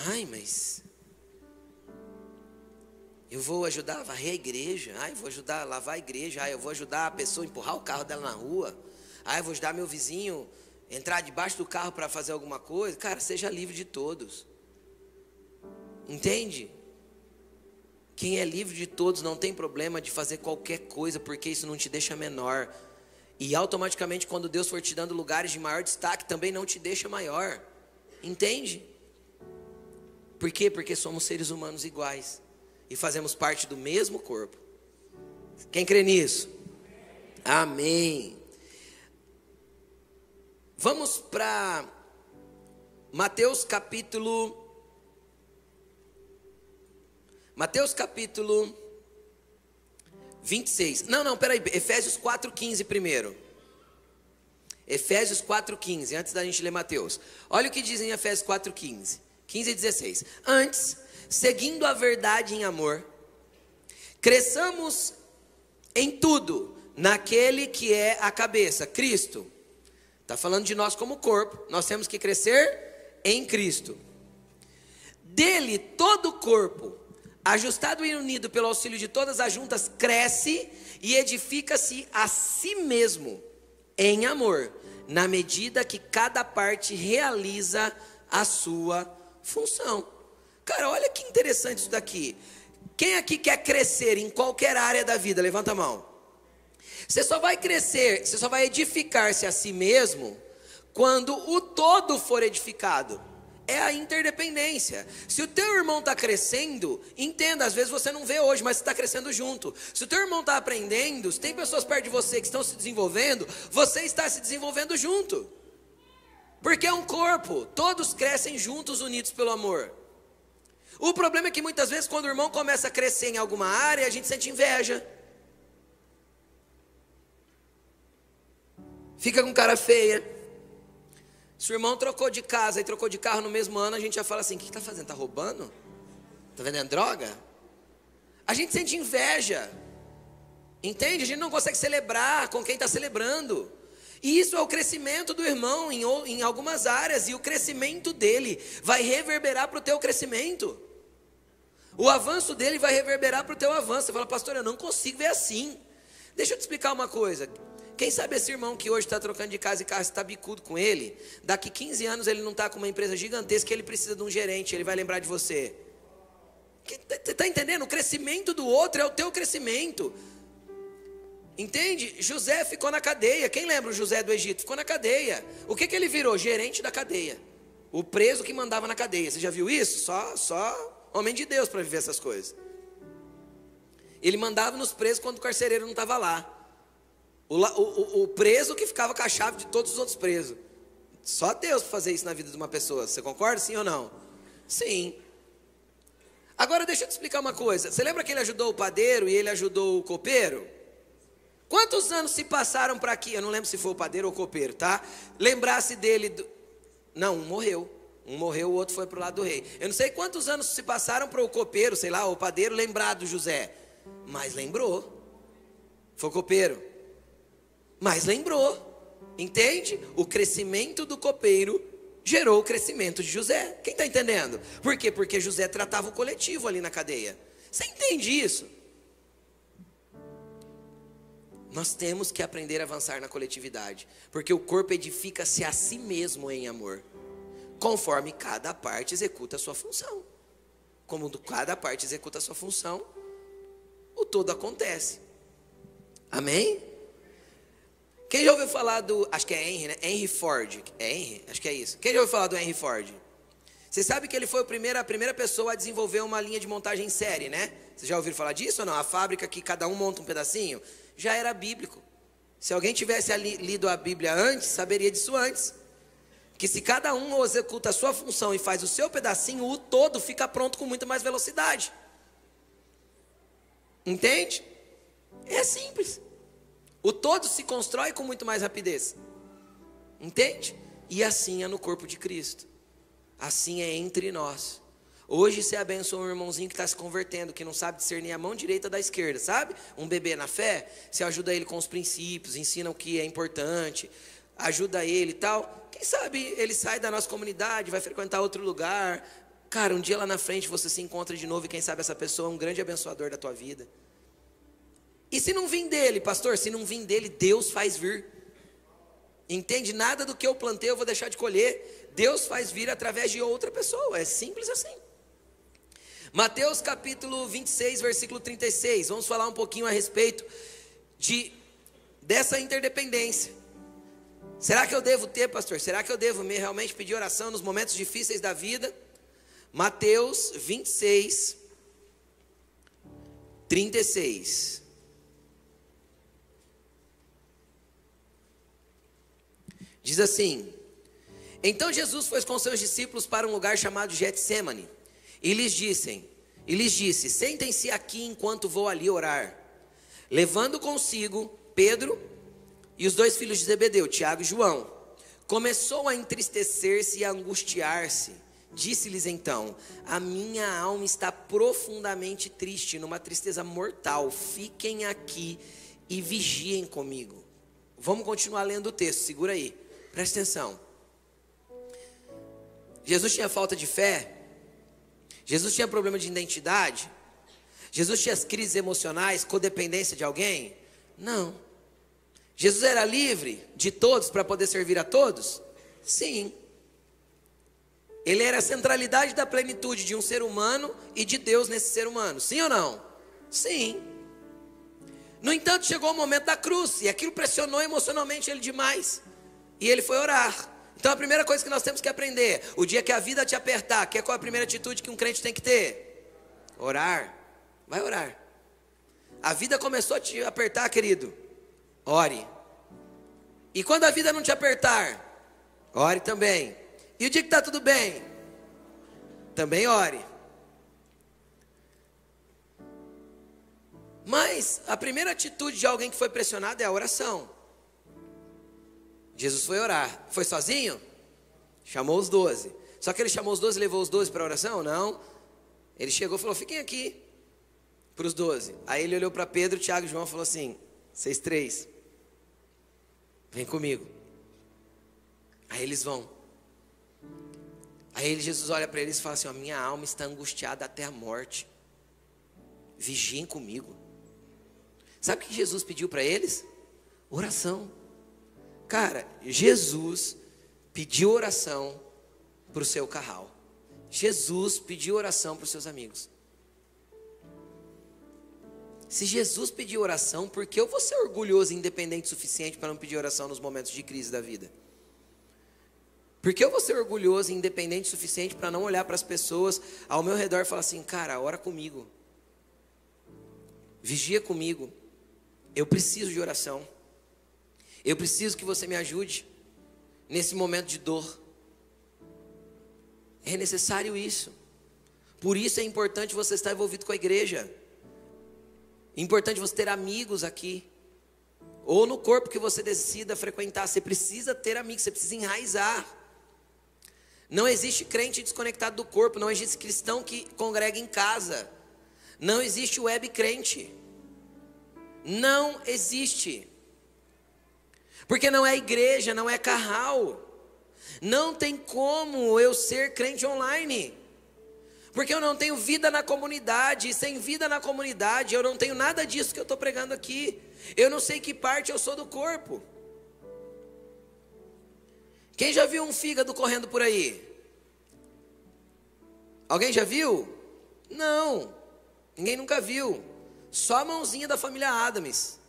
Ai, mas eu vou ajudar a varrer a igreja. Ai, vou ajudar a lavar a igreja. Ai, eu vou ajudar a pessoa a empurrar o carro dela na rua. Ai, eu vou ajudar meu vizinho entrar debaixo do carro para fazer alguma coisa, cara, seja livre de todos. Entende? Quem é livre de todos não tem problema de fazer qualquer coisa, porque isso não te deixa menor. E automaticamente, quando Deus for te dando lugares de maior destaque, também não te deixa maior. Entende? Por quê? Porque somos seres humanos iguais e fazemos parte do mesmo corpo. Quem crê nisso? Amém. Vamos para Mateus capítulo. Mateus capítulo 26. Não, não, peraí. Efésios 4,15 primeiro. Efésios 4,15, antes da gente ler Mateus. Olha o que diz em Efésios 4,15. 15 e 16. Antes, seguindo a verdade em amor, cresçamos em tudo naquele que é a cabeça, Cristo Está falando de nós como corpo. Nós temos que crescer em Cristo. Dele, todo o corpo, ajustado e unido pelo auxílio de todas as juntas, cresce e edifica-se a si mesmo em amor, na medida que cada parte realiza a sua função. Cara, olha que interessante isso daqui. Quem aqui quer crescer em qualquer área da vida? Levanta a mão. Você só vai crescer, você só vai edificar-se a si mesmo quando o todo for edificado. É a interdependência. Se o teu irmão está crescendo, entenda, às vezes você não vê hoje, mas está crescendo junto. Se o teu irmão está aprendendo, se tem pessoas perto de você que estão se desenvolvendo, você está se desenvolvendo junto. Porque é um corpo, todos crescem juntos, unidos pelo amor. O problema é que muitas vezes, quando o irmão começa a crescer em alguma área, a gente sente inveja. Fica com cara feia. Se o irmão trocou de casa e trocou de carro no mesmo ano, a gente já fala assim: o que está fazendo? Está roubando? Está vendendo droga? A gente sente inveja. Entende? A gente não consegue celebrar com quem está celebrando. E isso é o crescimento do irmão em, em algumas áreas, e o crescimento dele vai reverberar para o teu crescimento. O avanço dele vai reverberar para o teu avanço. Você fala, pastor, eu não consigo ver assim. Deixa eu te explicar uma coisa. Quem sabe esse irmão que hoje está trocando de casa e carro está bicudo com ele, daqui 15 anos ele não está com uma empresa gigantesca, ele precisa de um gerente, ele vai lembrar de você. Está tá entendendo? O crescimento do outro é o teu crescimento. Entende? José ficou na cadeia. Quem lembra o José do Egito? Ficou na cadeia. O que, que ele virou? Gerente da cadeia. O preso que mandava na cadeia. Você já viu isso? Só, só homem de Deus para viver essas coisas. Ele mandava nos presos quando o carcereiro não estava lá. O, o, o, preso que ficava com a chave de todos os outros presos. Só Deus para fazer isso na vida de uma pessoa. Você concorda, sim ou não? Sim. Agora deixa eu te explicar uma coisa. Você lembra que ele ajudou o padeiro e ele ajudou o copeiro? Quantos anos se passaram para aqui? Eu não lembro se foi o padeiro ou o copeiro, tá? Lembrasse dele. Do... Não, um morreu. Um morreu, o outro foi para o lado do rei. Eu não sei quantos anos se passaram para o copeiro, sei lá, o padeiro lembrar do José. Mas lembrou. Foi o copeiro mas lembrou. Entende? O crescimento do copeiro gerou o crescimento de José. Quem está entendendo? Por quê? Porque José tratava o coletivo ali na cadeia. Você entende isso? Nós temos que aprender a avançar na coletividade, porque o corpo edifica-se a si mesmo em amor, conforme cada parte executa a sua função. Como cada parte executa a sua função, o todo acontece. Amém? Quem já ouviu falar do. Acho que é Henry, né? Henry Ford. É Henry? Acho que é isso. Quem já ouviu falar do Henry Ford? Você sabe que ele foi a primeira, a primeira pessoa a desenvolver uma linha de montagem em série, né? Vocês já ouviram falar disso ou não? A fábrica que cada um monta um pedacinho? Já era bíblico. Se alguém tivesse ali, lido a Bíblia antes, saberia disso antes. Que se cada um executa a sua função e faz o seu pedacinho, o todo fica pronto com muito mais velocidade. Entende? É simples. O todo se constrói com muito mais rapidez. Entende? E assim é no corpo de Cristo. Assim é entre nós. Hoje você abençoa um irmãozinho que está se convertendo, que não sabe discernir a mão direita da esquerda, sabe? Um bebê na fé, você ajuda ele com os princípios, ensina o que é importante, ajuda ele e tal. Quem sabe ele sai da nossa comunidade, vai frequentar outro lugar. Cara, um dia lá na frente você se encontra de novo e quem sabe essa pessoa é um grande abençoador da tua vida. E se não vir dele, pastor, se não vir dele, Deus faz vir. Entende? Nada do que eu plantei eu vou deixar de colher. Deus faz vir através de outra pessoa. É simples assim. Mateus capítulo 26, versículo 36. Vamos falar um pouquinho a respeito de dessa interdependência. Será que eu devo ter, pastor? Será que eu devo me realmente pedir oração nos momentos difíceis da vida? Mateus 26, 36. Diz assim: Então Jesus foi com seus discípulos para um lugar chamado Getsemane, e lhes disse: e lhes disse: Sentem-se aqui enquanto vou ali orar. Levando consigo Pedro e os dois filhos de Zebedeu, Tiago e João, começou a entristecer-se e a angustiar-se. Disse-lhes então: A minha alma está profundamente triste, numa tristeza mortal. Fiquem aqui e vigiem comigo. Vamos continuar lendo o texto, segura aí. Preste atenção. Jesus tinha falta de fé. Jesus tinha problema de identidade. Jesus tinha as crises emocionais, codependência de alguém? Não. Jesus era livre de todos para poder servir a todos? Sim. Ele era a centralidade da plenitude de um ser humano e de Deus nesse ser humano. Sim ou não? Sim. No entanto, chegou o momento da cruz e aquilo pressionou emocionalmente ele demais e ele foi orar. Então a primeira coisa que nós temos que aprender, o dia que a vida te apertar, que é qual a primeira atitude que um crente tem que ter? Orar. Vai orar. A vida começou a te apertar, querido. Ore. E quando a vida não te apertar, ore também. E o dia que está tudo bem, também ore. Mas a primeira atitude de alguém que foi pressionado é a oração. Jesus foi orar. Foi sozinho? Chamou os doze. Só que ele chamou os doze e levou os doze para a oração? Não. Ele chegou e falou: fiquem aqui. Para os doze. Aí ele olhou para Pedro, Tiago e João e falou assim: vocês três, vem comigo. Aí eles vão. Aí Jesus olha para eles e fala assim: a minha alma está angustiada até a morte. Vigiem comigo. Sabe o que Jesus pediu para eles? Oração. Cara, Jesus pediu oração para o seu carral. Jesus pediu oração para os seus amigos. Se Jesus pediu oração, por que eu vou ser orgulhoso e independente o suficiente para não pedir oração nos momentos de crise da vida? Por que eu vou ser orgulhoso e independente o suficiente para não olhar para as pessoas ao meu redor e falar assim, cara, ora comigo. Vigia comigo. Eu preciso de oração. Eu preciso que você me ajude nesse momento de dor. É necessário isso. Por isso é importante você estar envolvido com a igreja. É importante você ter amigos aqui. Ou no corpo que você decida frequentar. Você precisa ter amigos, você precisa enraizar. Não existe crente desconectado do corpo. Não existe cristão que congrega em casa. Não existe web crente. Não existe. Porque não é igreja, não é carral. Não tem como eu ser crente online. Porque eu não tenho vida na comunidade, e sem vida na comunidade, eu não tenho nada disso que eu estou pregando aqui. Eu não sei que parte eu sou do corpo. Quem já viu um fígado correndo por aí? Alguém já viu? Não, ninguém nunca viu. Só a mãozinha da família Adams.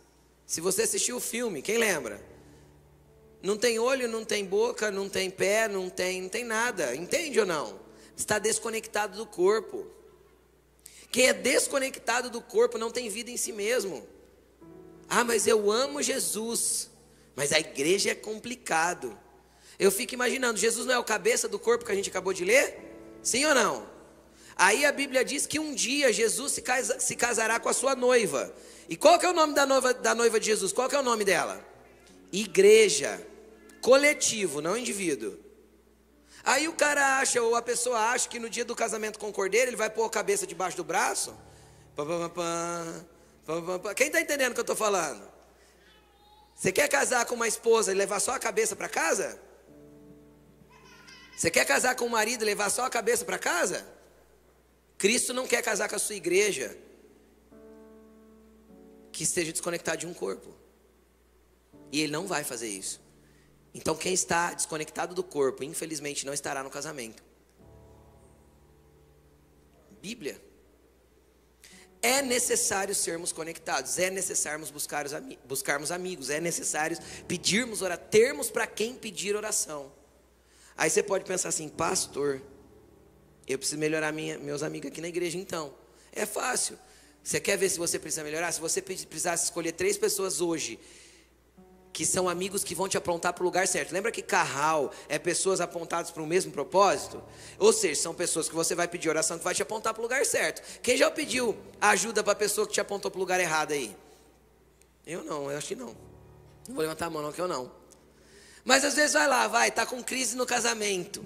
Se você assistiu o filme, quem lembra? Não tem olho, não tem boca, não tem pé, não tem, não tem nada. Entende ou não? Está desconectado do corpo. Quem é desconectado do corpo não tem vida em si mesmo. Ah, mas eu amo Jesus. Mas a igreja é complicado. Eu fico imaginando, Jesus não é o cabeça do corpo que a gente acabou de ler? Sim ou não? Aí a Bíblia diz que um dia Jesus se, casa, se casará com a sua noiva. E qual que é o nome da noiva, da noiva de Jesus? Qual que é o nome dela? Igreja. Coletivo, não indivíduo. Aí o cara acha, ou a pessoa acha que no dia do casamento com o cordeiro, ele vai pôr a cabeça debaixo do braço. Quem está entendendo o que eu estou falando? Você quer casar com uma esposa e levar só a cabeça para casa? Você quer casar com um marido e levar só a cabeça para casa? Cristo não quer casar com a sua igreja que esteja desconectado de um corpo. E ele não vai fazer isso. Então quem está desconectado do corpo, infelizmente, não estará no casamento. Bíblia. É necessário sermos conectados, é necessário buscar buscarmos amigos, é necessário pedirmos oração, termos para quem pedir oração. Aí você pode pensar assim, pastor, eu preciso melhorar minha, meus amigos aqui na igreja, então. É fácil. Você quer ver se você precisa melhorar? Se você precisasse escolher três pessoas hoje que são amigos que vão te apontar para o lugar certo. Lembra que carral é pessoas apontadas para o mesmo propósito? Ou seja, são pessoas que você vai pedir oração que vai te apontar para o lugar certo. Quem já pediu ajuda para a pessoa que te apontou para o lugar errado aí? Eu não, eu acho que não. Não vou levantar a mão não, que eu não. Mas às vezes vai lá, vai, tá com crise no casamento.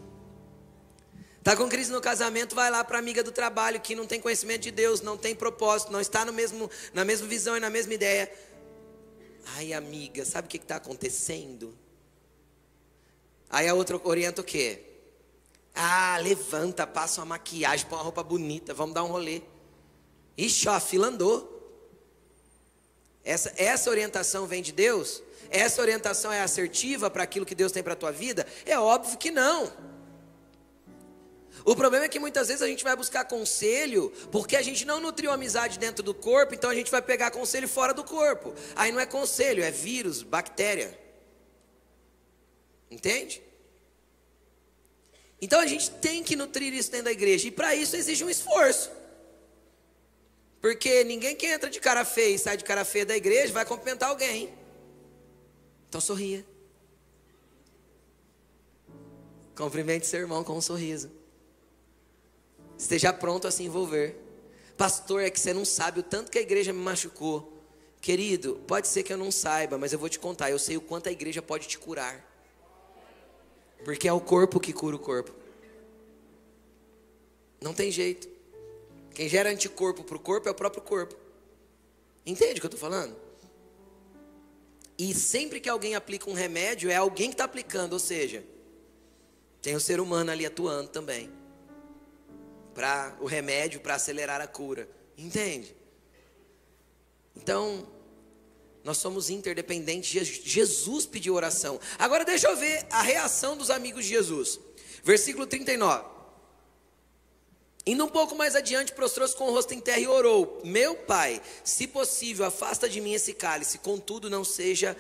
Está com crise no casamento, vai lá para amiga do trabalho que não tem conhecimento de Deus, não tem propósito, não está no mesmo, na mesma visão e na mesma ideia. Ai, amiga, sabe o que está acontecendo? Aí a outra orienta o quê? Ah, levanta, passa uma maquiagem, põe uma roupa bonita, vamos dar um rolê. Ixi, ó, a fila andou. Essa, essa orientação vem de Deus? Essa orientação é assertiva para aquilo que Deus tem para a tua vida? É óbvio que não. O problema é que muitas vezes a gente vai buscar conselho porque a gente não nutriu amizade dentro do corpo, então a gente vai pegar conselho fora do corpo. Aí não é conselho, é vírus, bactéria. Entende? Então a gente tem que nutrir isso dentro da igreja, e para isso exige um esforço. Porque ninguém que entra de cara feia e sai de cara feia da igreja vai cumprimentar alguém. Então sorria. Cumprimente seu irmão com um sorriso. Esteja pronto a se envolver. Pastor, é que você não sabe o tanto que a igreja me machucou. Querido, pode ser que eu não saiba, mas eu vou te contar. Eu sei o quanto a igreja pode te curar. Porque é o corpo que cura o corpo. Não tem jeito. Quem gera anticorpo para o corpo é o próprio corpo. Entende o que eu estou falando? E sempre que alguém aplica um remédio, é alguém que está aplicando, ou seja, tem o ser humano ali atuando também. Para o remédio, para acelerar a cura. Entende? Então, nós somos interdependentes. Jesus pediu oração. Agora deixa eu ver a reação dos amigos de Jesus. Versículo 39. Indo um pouco mais adiante, prostrou-se com o rosto em terra e orou: Meu pai, se possível, afasta de mim esse cálice, contudo, não seja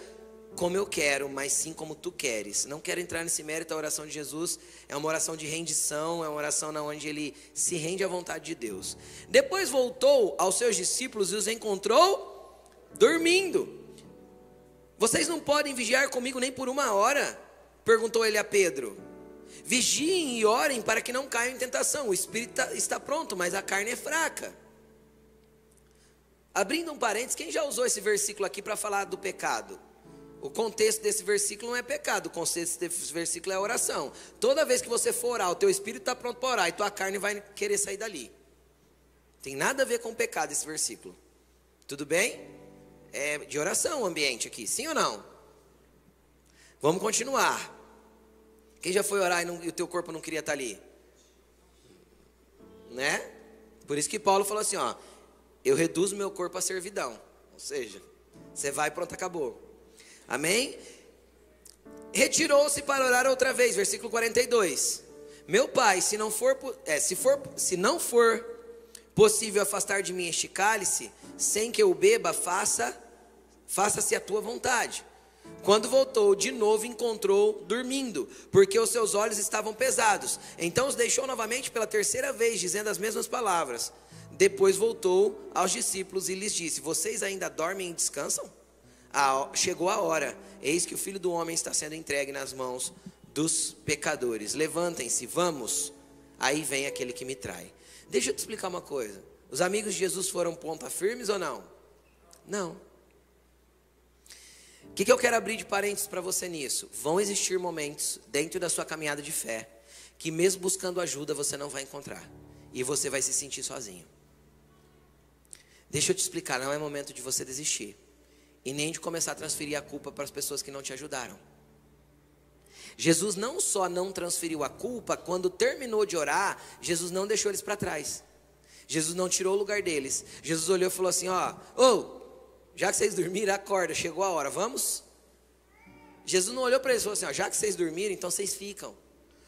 como eu quero, mas sim como tu queres. Não quero entrar nesse mérito, a oração de Jesus é uma oração de rendição, é uma oração na onde ele se rende à vontade de Deus. Depois voltou aos seus discípulos e os encontrou dormindo. Vocês não podem vigiar comigo nem por uma hora? Perguntou ele a Pedro. Vigiem e orem para que não caiam em tentação. O espírito tá, está pronto, mas a carne é fraca. Abrindo um parênteses, quem já usou esse versículo aqui para falar do pecado? O contexto desse versículo não é pecado, o contexto desse versículo é oração. Toda vez que você for orar, o teu espírito está pronto para orar e tua carne vai querer sair dali. Tem nada a ver com pecado esse versículo. Tudo bem? É de oração o ambiente aqui, sim ou não? Vamos continuar. Quem já foi orar e, não, e o teu corpo não queria estar ali? Né? Por isso que Paulo falou assim, ó, eu reduzo meu corpo à servidão. Ou seja, você vai pronto, acabou. Amém? Retirou-se para orar outra vez, versículo 42. Meu pai, se não for, é, se for, se não for possível afastar de mim este cálice, sem que eu beba, faça, faça-se a tua vontade. Quando voltou, de novo encontrou dormindo, porque os seus olhos estavam pesados. Então os deixou novamente pela terceira vez, dizendo as mesmas palavras. Depois voltou aos discípulos e lhes disse: Vocês ainda dormem e descansam? Chegou a hora, eis que o filho do homem está sendo entregue nas mãos dos pecadores. Levantem-se, vamos. Aí vem aquele que me trai. Deixa eu te explicar uma coisa: os amigos de Jesus foram ponta firmes ou não? Não que, que eu quero abrir de parênteses para você nisso? Vão existir momentos dentro da sua caminhada de fé que, mesmo buscando ajuda, você não vai encontrar e você vai se sentir sozinho. Deixa eu te explicar: não é momento de você desistir e nem de começar a transferir a culpa para as pessoas que não te ajudaram. Jesus não só não transferiu a culpa, quando terminou de orar, Jesus não deixou eles para trás. Jesus não tirou o lugar deles. Jesus olhou e falou assim: Ó, oh, já que vocês dormiram, acorda, chegou a hora, vamos? Jesus não olhou para eles e falou assim: ó, já que vocês dormiram, então vocês ficam.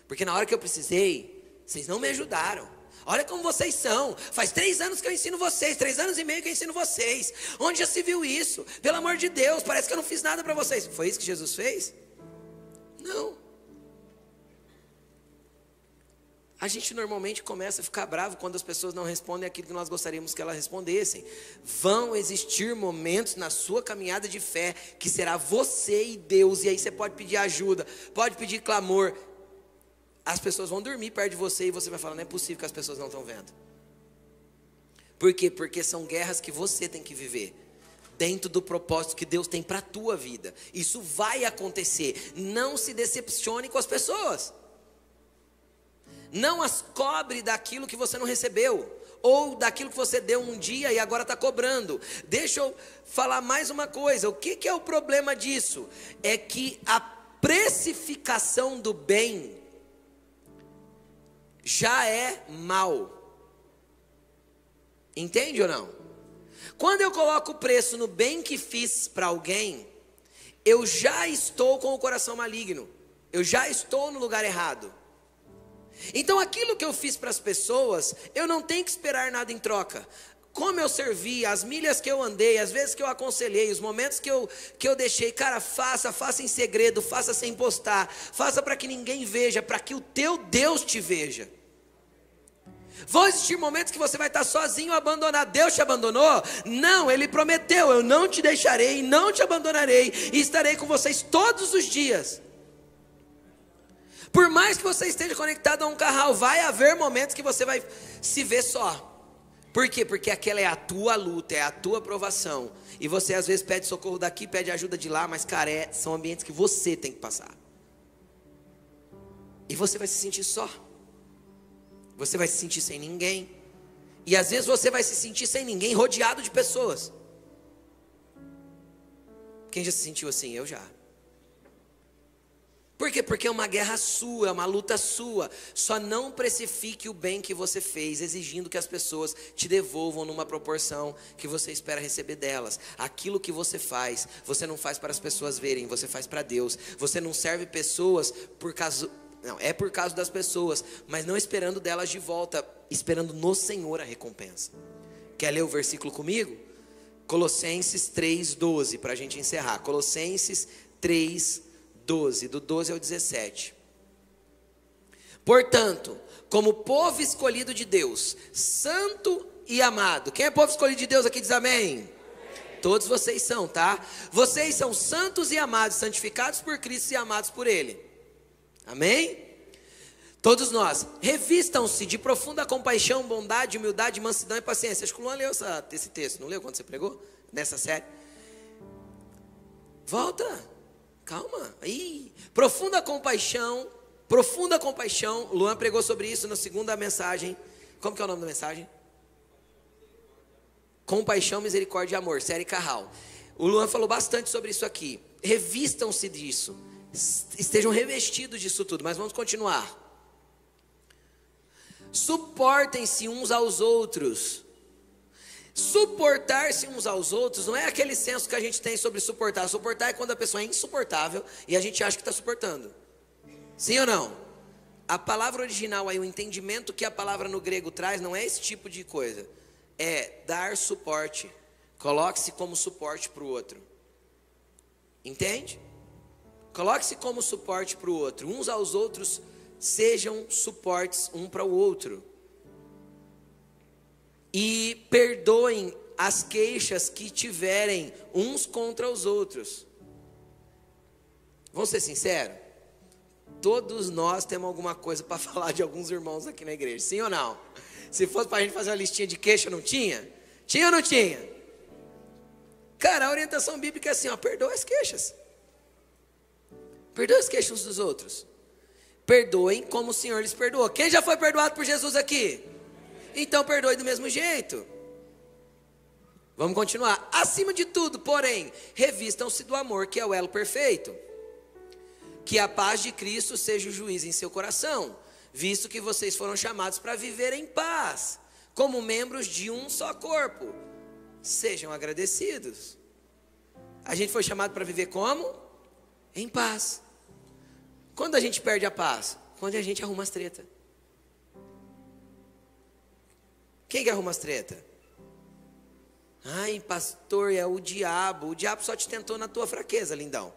Porque na hora que eu precisei, vocês não me ajudaram. Olha como vocês são. Faz três anos que eu ensino vocês, três anos e meio que eu ensino vocês. Onde já se viu isso? Pelo amor de Deus, parece que eu não fiz nada para vocês. Foi isso que Jesus fez? Não. A gente normalmente começa a ficar bravo quando as pessoas não respondem aquilo que nós gostaríamos que elas respondessem. Vão existir momentos na sua caminhada de fé que será você e Deus, e aí você pode pedir ajuda, pode pedir clamor. As pessoas vão dormir perto de você e você vai falar: não é possível que as pessoas não estão vendo. Por quê? Porque são guerras que você tem que viver dentro do propósito que Deus tem para a tua vida. Isso vai acontecer. Não se decepcione com as pessoas. Não as cobre daquilo que você não recebeu, ou daquilo que você deu um dia e agora está cobrando. Deixa eu falar mais uma coisa: o que, que é o problema disso? É que a precificação do bem já é mal. Entende ou não? Quando eu coloco o preço no bem que fiz para alguém, eu já estou com o coração maligno, eu já estou no lugar errado. Então aquilo que eu fiz para as pessoas, eu não tenho que esperar nada em troca. Como eu servi, as milhas que eu andei, as vezes que eu aconselhei, os momentos que eu, que eu deixei, cara, faça, faça em segredo, faça sem postar, faça para que ninguém veja, para que o teu Deus te veja. Vão existir momentos que você vai estar sozinho, abandonado. Deus te abandonou? Não, Ele prometeu: eu não te deixarei, não te abandonarei, e estarei com vocês todos os dias. Por mais que você esteja conectado a um carral, vai haver momentos que você vai se ver só. Por quê? Porque aquela é a tua luta, é a tua provação. E você às vezes pede socorro daqui, pede ajuda de lá, mas cara, é, são ambientes que você tem que passar. E você vai se sentir só. Você vai se sentir sem ninguém. E às vezes você vai se sentir sem ninguém, rodeado de pessoas. Quem já se sentiu assim? Eu já. Por quê? Porque é uma guerra sua, é uma luta sua. Só não precifique o bem que você fez, exigindo que as pessoas te devolvam numa proporção que você espera receber delas. Aquilo que você faz, você não faz para as pessoas verem, você faz para Deus. Você não serve pessoas por causa. Não, é por causa das pessoas, mas não esperando delas de volta, esperando no Senhor a recompensa. Quer ler o versículo comigo? Colossenses 3,12, para a gente encerrar. Colossenses 3, 12, do 12 ao 17. Portanto, como povo escolhido de Deus, santo e amado. Quem é povo escolhido de Deus aqui diz amém? Todos vocês são, tá? Vocês são santos e amados, santificados por Cristo e amados por Ele. Amém? Todos nós, revistam-se de profunda compaixão, bondade, humildade, mansidão e paciência. Acho que o Luan leu essa, esse texto, não leu quando você pregou? Nessa série. Volta. Calma, aí. Profunda compaixão, profunda compaixão. Luan pregou sobre isso na segunda mensagem. Como que é o nome da mensagem? Compaixão, misericórdia e amor, série Carral. O Luan falou bastante sobre isso aqui. Revistam-se disso. Estejam revestidos disso tudo, mas vamos continuar. Suportem-se uns aos outros Suportar-se uns aos outros não é aquele senso que a gente tem sobre suportar. Suportar é quando a pessoa é insuportável e a gente acha que está suportando. Sim ou não? A palavra original aí, o entendimento que a palavra no grego traz, não é esse tipo de coisa. É dar suporte. Coloque-se como suporte para o outro. Entende? Coloque-se como suporte para o outro. Uns aos outros sejam suportes um para o outro e perdoem as queixas que tiverem uns contra os outros. Vamos ser sinceros? Todos nós temos alguma coisa para [laughs] falar de alguns irmãos aqui na igreja, sim ou não? Se fosse para a gente fazer uma listinha de queixa, não tinha? Tinha ou não tinha? Cara, a orientação bíblica é assim: ó, perdoa as queixas. Perdoa as queixas uns dos outros. Perdoem como o Senhor lhes perdoou. Quem já foi perdoado por Jesus aqui? Então perdoe do mesmo jeito. Vamos continuar. Acima de tudo, porém, revistam-se do amor, que é o elo perfeito. Que a paz de Cristo seja o juiz em seu coração, visto que vocês foram chamados para viver em paz, como membros de um só corpo. Sejam agradecidos. A gente foi chamado para viver como? Em paz. Quando a gente perde a paz? Quando a gente arruma as tretas. Quem que arruma as treta? Ai, pastor, é o diabo. O diabo só te tentou na tua fraqueza, lindão.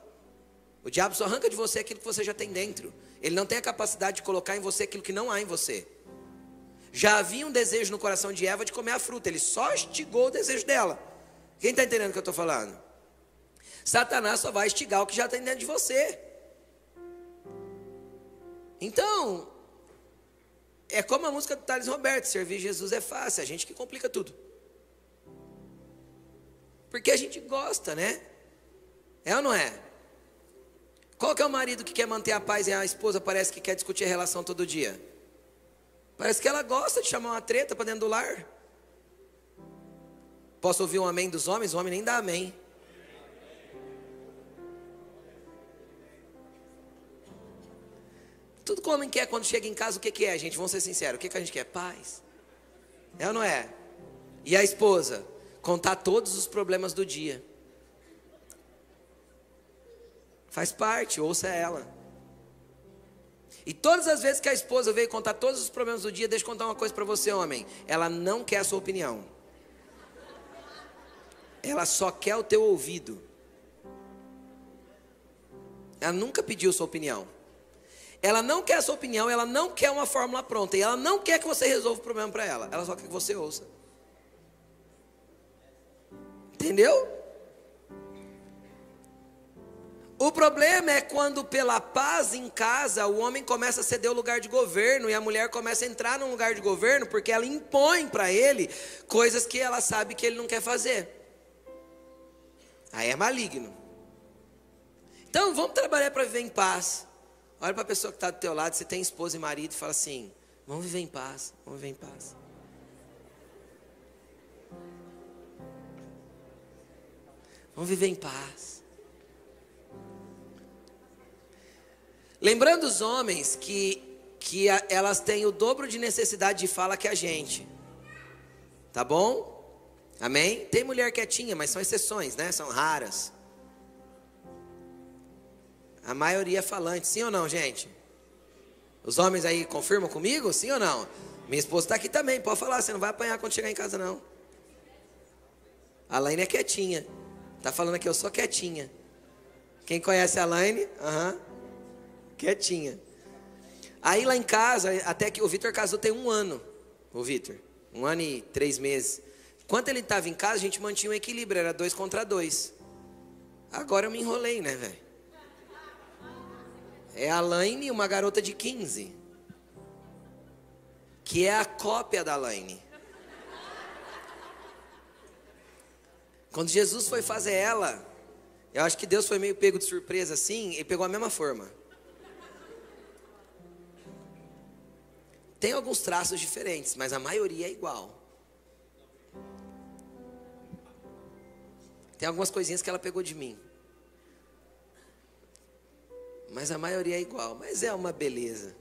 O diabo só arranca de você aquilo que você já tem dentro. Ele não tem a capacidade de colocar em você aquilo que não há em você. Já havia um desejo no coração de Eva de comer a fruta. Ele só estigou o desejo dela. Quem está entendendo o que eu estou falando? Satanás só vai estigar o que já tem dentro de você. Então, é como a música do Thales Roberto: servir Jesus é fácil, a gente que complica tudo. Porque a gente gosta, né? É ou não é? Qual que é o marido que quer manter a paz e a esposa parece que quer discutir a relação todo dia? Parece que ela gosta de chamar uma treta para dentro do lar. Posso ouvir um amém dos homens? O homem nem dá amém. Tudo que o homem quer quando chega em casa, o que, que é, gente? Vamos ser sinceros. O que, que a gente quer? Paz. É ou não é? E a esposa? Contar todos os problemas do dia. Faz parte, ouça ela. E todas as vezes que a esposa veio contar todos os problemas do dia, deixa eu contar uma coisa para você, homem. Ela não quer a sua opinião. Ela só quer o teu ouvido. Ela nunca pediu sua opinião. Ela não quer a sua opinião, ela não quer uma fórmula pronta, e ela não quer que você resolva o problema para ela. Ela só quer que você ouça. Entendeu? O problema é quando, pela paz em casa, o homem começa a ceder o lugar de governo e a mulher começa a entrar num lugar de governo porque ela impõe para ele coisas que ela sabe que ele não quer fazer. Aí é maligno. Então, vamos trabalhar para viver em paz. Olha para a pessoa que está do teu lado, você tem esposa e marido, e fala assim: vamos viver em paz, vamos viver em paz. Vamos viver em paz. Lembrando os homens que, que elas têm o dobro de necessidade de fala que a gente. Tá bom? Amém? Tem mulher quietinha, mas são exceções, né? São raras. A maioria falante, sim ou não, gente? Os homens aí confirmam comigo, sim ou não? Minha esposa está aqui também, pode falar, você não vai apanhar quando chegar em casa, não. A Laine é quietinha. Tá falando aqui, eu sou quietinha. Quem conhece a Laine? Aham. Uhum quietinha. Aí lá em casa, até que o Vitor casou tem um ano, o Vitor, um ano e três meses. Quando ele estava em casa, a gente mantinha um equilíbrio, era dois contra dois. Agora eu me enrolei, né, velho? É a Laine, uma garota de 15, que é a cópia da Laine. Quando Jesus foi fazer ela, eu acho que Deus foi meio pego de surpresa assim, e pegou a mesma forma. Tem alguns traços diferentes, mas a maioria é igual. Tem algumas coisinhas que ela pegou de mim. Mas a maioria é igual. Mas é uma beleza.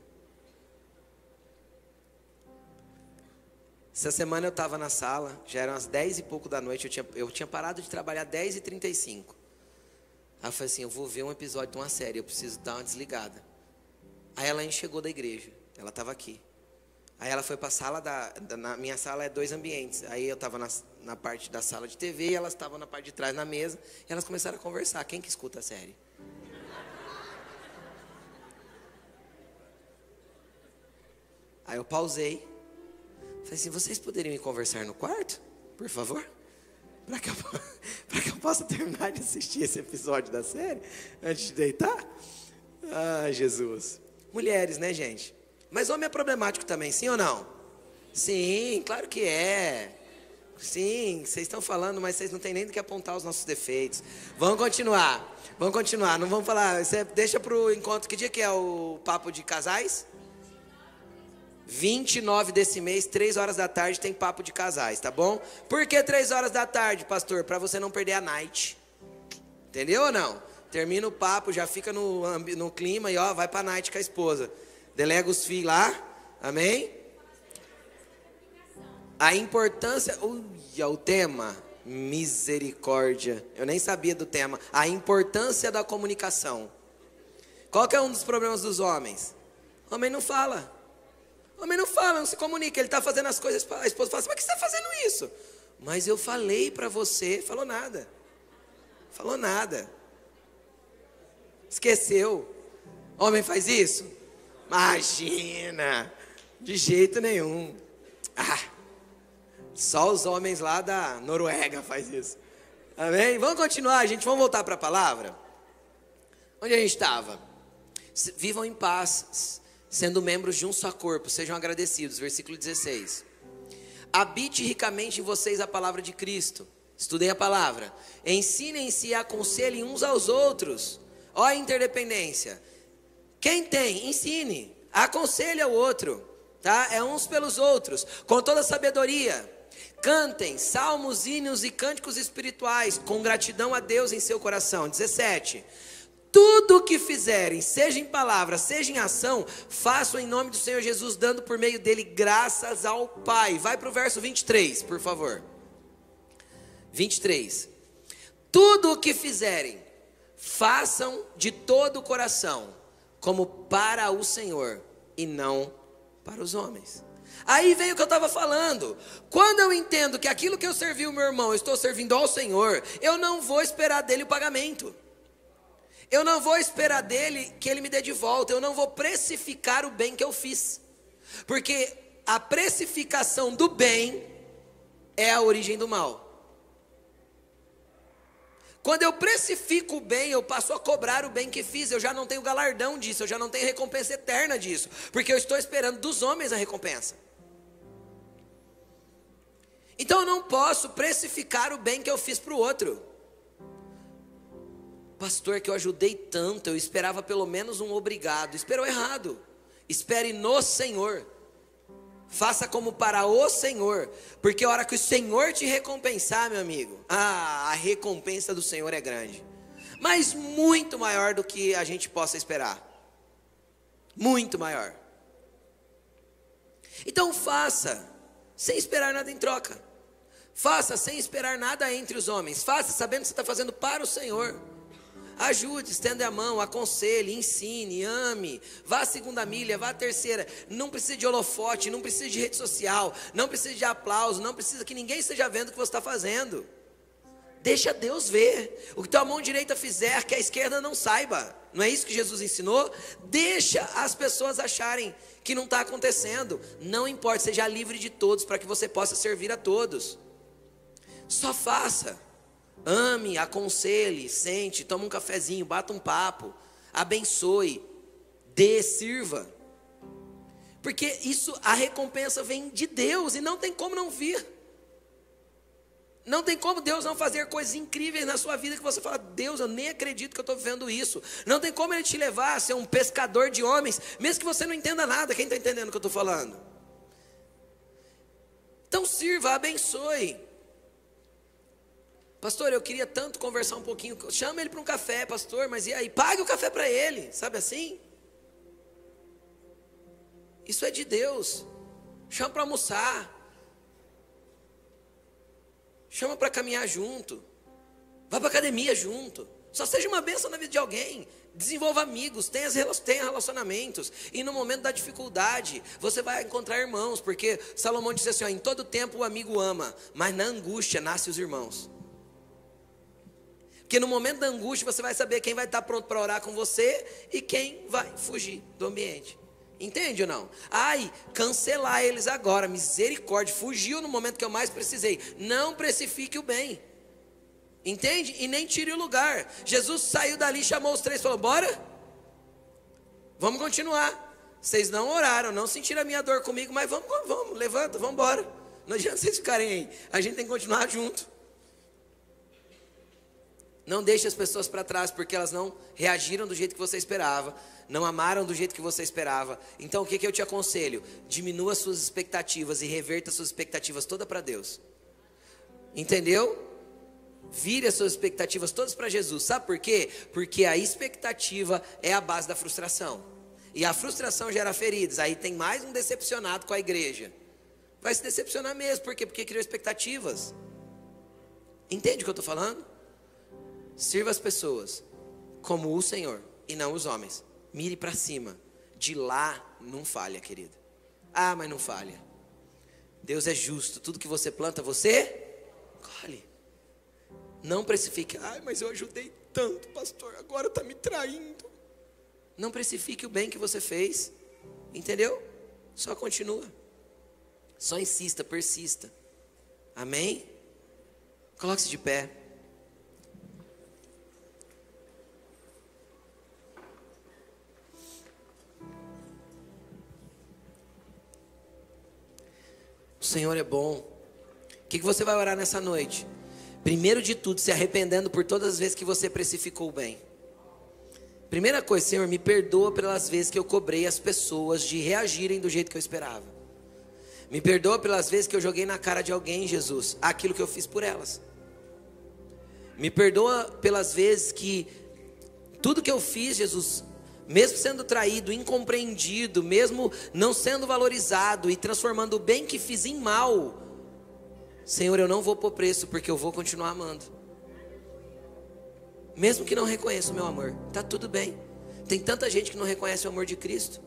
Essa semana eu estava na sala, já eram as 10 e pouco da noite, eu tinha, eu tinha parado de trabalhar 10 e 35. Aí eu falei assim, eu vou ver um episódio de uma série, eu preciso dar uma desligada. Aí ela chegou da igreja, ela estava aqui. Aí ela foi para a sala da, da, Na minha sala é dois ambientes. Aí eu estava na, na parte da sala de TV e elas estavam na parte de trás na mesa. E elas começaram a conversar. Quem que escuta a série? Aí eu pausei. Falei assim: vocês poderiam ir conversar no quarto? Por favor? Para que, eu, [laughs] que eu possa terminar de assistir esse episódio da série antes de deitar? Ah, Jesus. Mulheres, né, gente? Mas homem é problemático também, sim ou não? Sim, claro que é. Sim, vocês estão falando, mas vocês não têm nem do que apontar os nossos defeitos. Vamos continuar. Vamos continuar. Não vamos falar. Você deixa para o encontro. Que dia que é o papo de casais? 29 desse mês, 3 horas da tarde, tem papo de casais, tá bom? Por que 3 horas da tarde, pastor? Para você não perder a night. Entendeu ou não? Termina o papo, já fica no, no clima e ó, vai para night com a esposa delega os filhos lá, amém? A importância, uia, o tema, misericórdia. Eu nem sabia do tema. A importância da comunicação. Qual que é um dos problemas dos homens? O homem não fala. O homem não fala, não se comunica. Ele está fazendo as coisas. A esposa fala assim: Mas que você está fazendo isso? Mas eu falei para você. Falou nada. Falou nada. Esqueceu. Homem faz isso? Imagina! De jeito nenhum. Ah, só os homens lá da Noruega faz isso. Amém? Vamos continuar, gente. Vamos voltar para a palavra. Onde a gente estava? Vivam em paz, sendo membros de um só corpo. Sejam agradecidos. Versículo 16. Habite ricamente em vocês a palavra de Cristo. Estudem a palavra. Ensinem-se e aconselhem uns aos outros. Ó a interdependência. Quem tem, ensine, aconselhe o outro, tá? É uns pelos outros, com toda sabedoria. Cantem salmos, hinos e cânticos espirituais com gratidão a Deus em seu coração. 17. Tudo o que fizerem, seja em palavra, seja em ação, façam em nome do Senhor Jesus, dando por meio dele graças ao Pai. Vai para o verso 23, por favor. 23. Tudo o que fizerem, façam de todo o coração como para o Senhor e não para os homens. Aí vem o que eu estava falando. Quando eu entendo que aquilo que eu servi o meu irmão, eu estou servindo ao Senhor, eu não vou esperar dele o pagamento. Eu não vou esperar dele que ele me dê de volta. Eu não vou precificar o bem que eu fiz. Porque a precificação do bem é a origem do mal. Quando eu precifico o bem, eu passo a cobrar o bem que fiz. Eu já não tenho galardão disso, eu já não tenho recompensa eterna disso, porque eu estou esperando dos homens a recompensa. Então eu não posso precificar o bem que eu fiz para o outro. Pastor, que eu ajudei tanto, eu esperava pelo menos um obrigado. Esperou errado. Espere no Senhor. Faça como para o Senhor, porque a hora que o Senhor te recompensar, meu amigo, ah, a recompensa do Senhor é grande, mas muito maior do que a gente possa esperar. Muito maior. Então faça, sem esperar nada em troca. Faça sem esperar nada entre os homens. Faça sabendo que você está fazendo para o Senhor. Ajude, estenda a mão, aconselhe, ensine, ame. Vá à segunda milha, vá à terceira. Não precisa de holofote, não precisa de rede social, não precisa de aplauso, não precisa que ninguém esteja vendo o que você está fazendo. Deixa Deus ver. O que tua mão direita fizer, que a esquerda não saiba. Não é isso que Jesus ensinou? Deixa as pessoas acharem que não está acontecendo. Não importa, seja livre de todos para que você possa servir a todos. Só faça. Ame, aconselhe, sente, toma um cafezinho, bata um papo, abençoe, dê, sirva. Porque isso, a recompensa vem de Deus e não tem como não vir. Não tem como Deus não fazer coisas incríveis na sua vida que você fala, Deus, eu nem acredito que eu estou vivendo isso. Não tem como Ele te levar a ser um pescador de homens, mesmo que você não entenda nada. Quem está entendendo o que eu estou falando? Então sirva, abençoe. Pastor, eu queria tanto conversar um pouquinho. Chama ele para um café, pastor, mas e aí? Pague o café para ele, sabe assim? Isso é de Deus. Chama para almoçar. Chama para caminhar junto. Vá para academia junto. Só seja uma bênção na vida de alguém. Desenvolva amigos, tenha, tenha relacionamentos. E no momento da dificuldade, você vai encontrar irmãos. Porque Salomão disse assim: ó, em todo tempo o amigo ama, mas na angústia nasce os irmãos. Porque no momento da angústia você vai saber quem vai estar pronto para orar com você e quem vai fugir do ambiente. Entende ou não? Ai, cancelar eles agora, misericórdia, fugiu no momento que eu mais precisei. Não precifique o bem. Entende? E nem tire o lugar. Jesus saiu dali, chamou os três e falou: Bora, vamos continuar. Vocês não oraram, não sentiram a minha dor comigo, mas vamos, vamos, levanta, vamos embora. Não adianta vocês ficarem aí. A gente tem que continuar junto. Não deixe as pessoas para trás porque elas não reagiram do jeito que você esperava, não amaram do jeito que você esperava. Então o que, que eu te aconselho? Diminua suas expectativas e reverta suas expectativas todas para Deus. Entendeu? Vire as suas expectativas todas para Jesus. Sabe por quê? Porque a expectativa é a base da frustração. E a frustração gera feridas. Aí tem mais um decepcionado com a igreja. Vai se decepcionar mesmo. Por quê? Porque criou expectativas. Entende o que eu estou falando? Sirva as pessoas como o Senhor e não os homens. Mire para cima. De lá não falha, querido. Ah, mas não falha. Deus é justo. Tudo que você planta, você colhe. Não precifique. Ai, mas eu ajudei tanto, pastor. Agora está me traindo. Não precifique o bem que você fez. Entendeu? Só continua. Só insista, persista. Amém? Coloque-se de pé. Senhor é bom. O que, você vai orar nessa noite? Primeiro de tudo, se arrependendo por todas as vezes que você precificou o bem. Primeira coisa, Senhor, me perdoa pelas vezes que eu cobrei as pessoas de reagirem do jeito que eu esperava. Me perdoa pelas vezes que eu joguei na cara de alguém, Jesus, aquilo que eu fiz por elas. Me perdoa pelas vezes que tudo que eu fiz, Jesus, mesmo sendo traído, incompreendido, mesmo não sendo valorizado e transformando o bem que fiz em mal, Senhor, eu não vou pôr preço porque eu vou continuar amando. Mesmo que não reconheça o meu amor, tá tudo bem. Tem tanta gente que não reconhece o amor de Cristo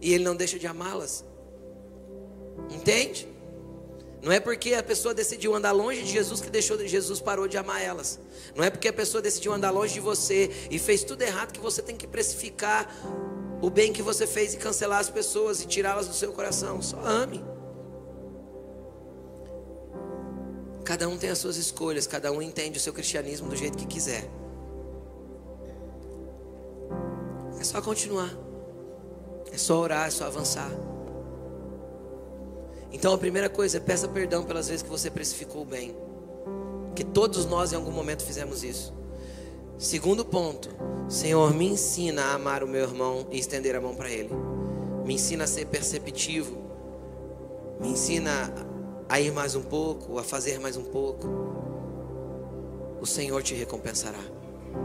e ele não deixa de amá-las. Entende? Não é porque a pessoa decidiu andar longe de Jesus que deixou Jesus parou de amar elas. Não é porque a pessoa decidiu andar longe de você e fez tudo errado que você tem que precificar o bem que você fez e cancelar as pessoas e tirá-las do seu coração. Só ame. Cada um tem as suas escolhas, cada um entende o seu cristianismo do jeito que quiser. É só continuar. É só orar, é só avançar. Então a primeira coisa é peça perdão pelas vezes que você precificou bem. Que todos nós em algum momento fizemos isso. Segundo ponto, Senhor, me ensina a amar o meu irmão e estender a mão para ele. Me ensina a ser perceptivo. Me ensina a ir mais um pouco, a fazer mais um pouco. O Senhor te recompensará.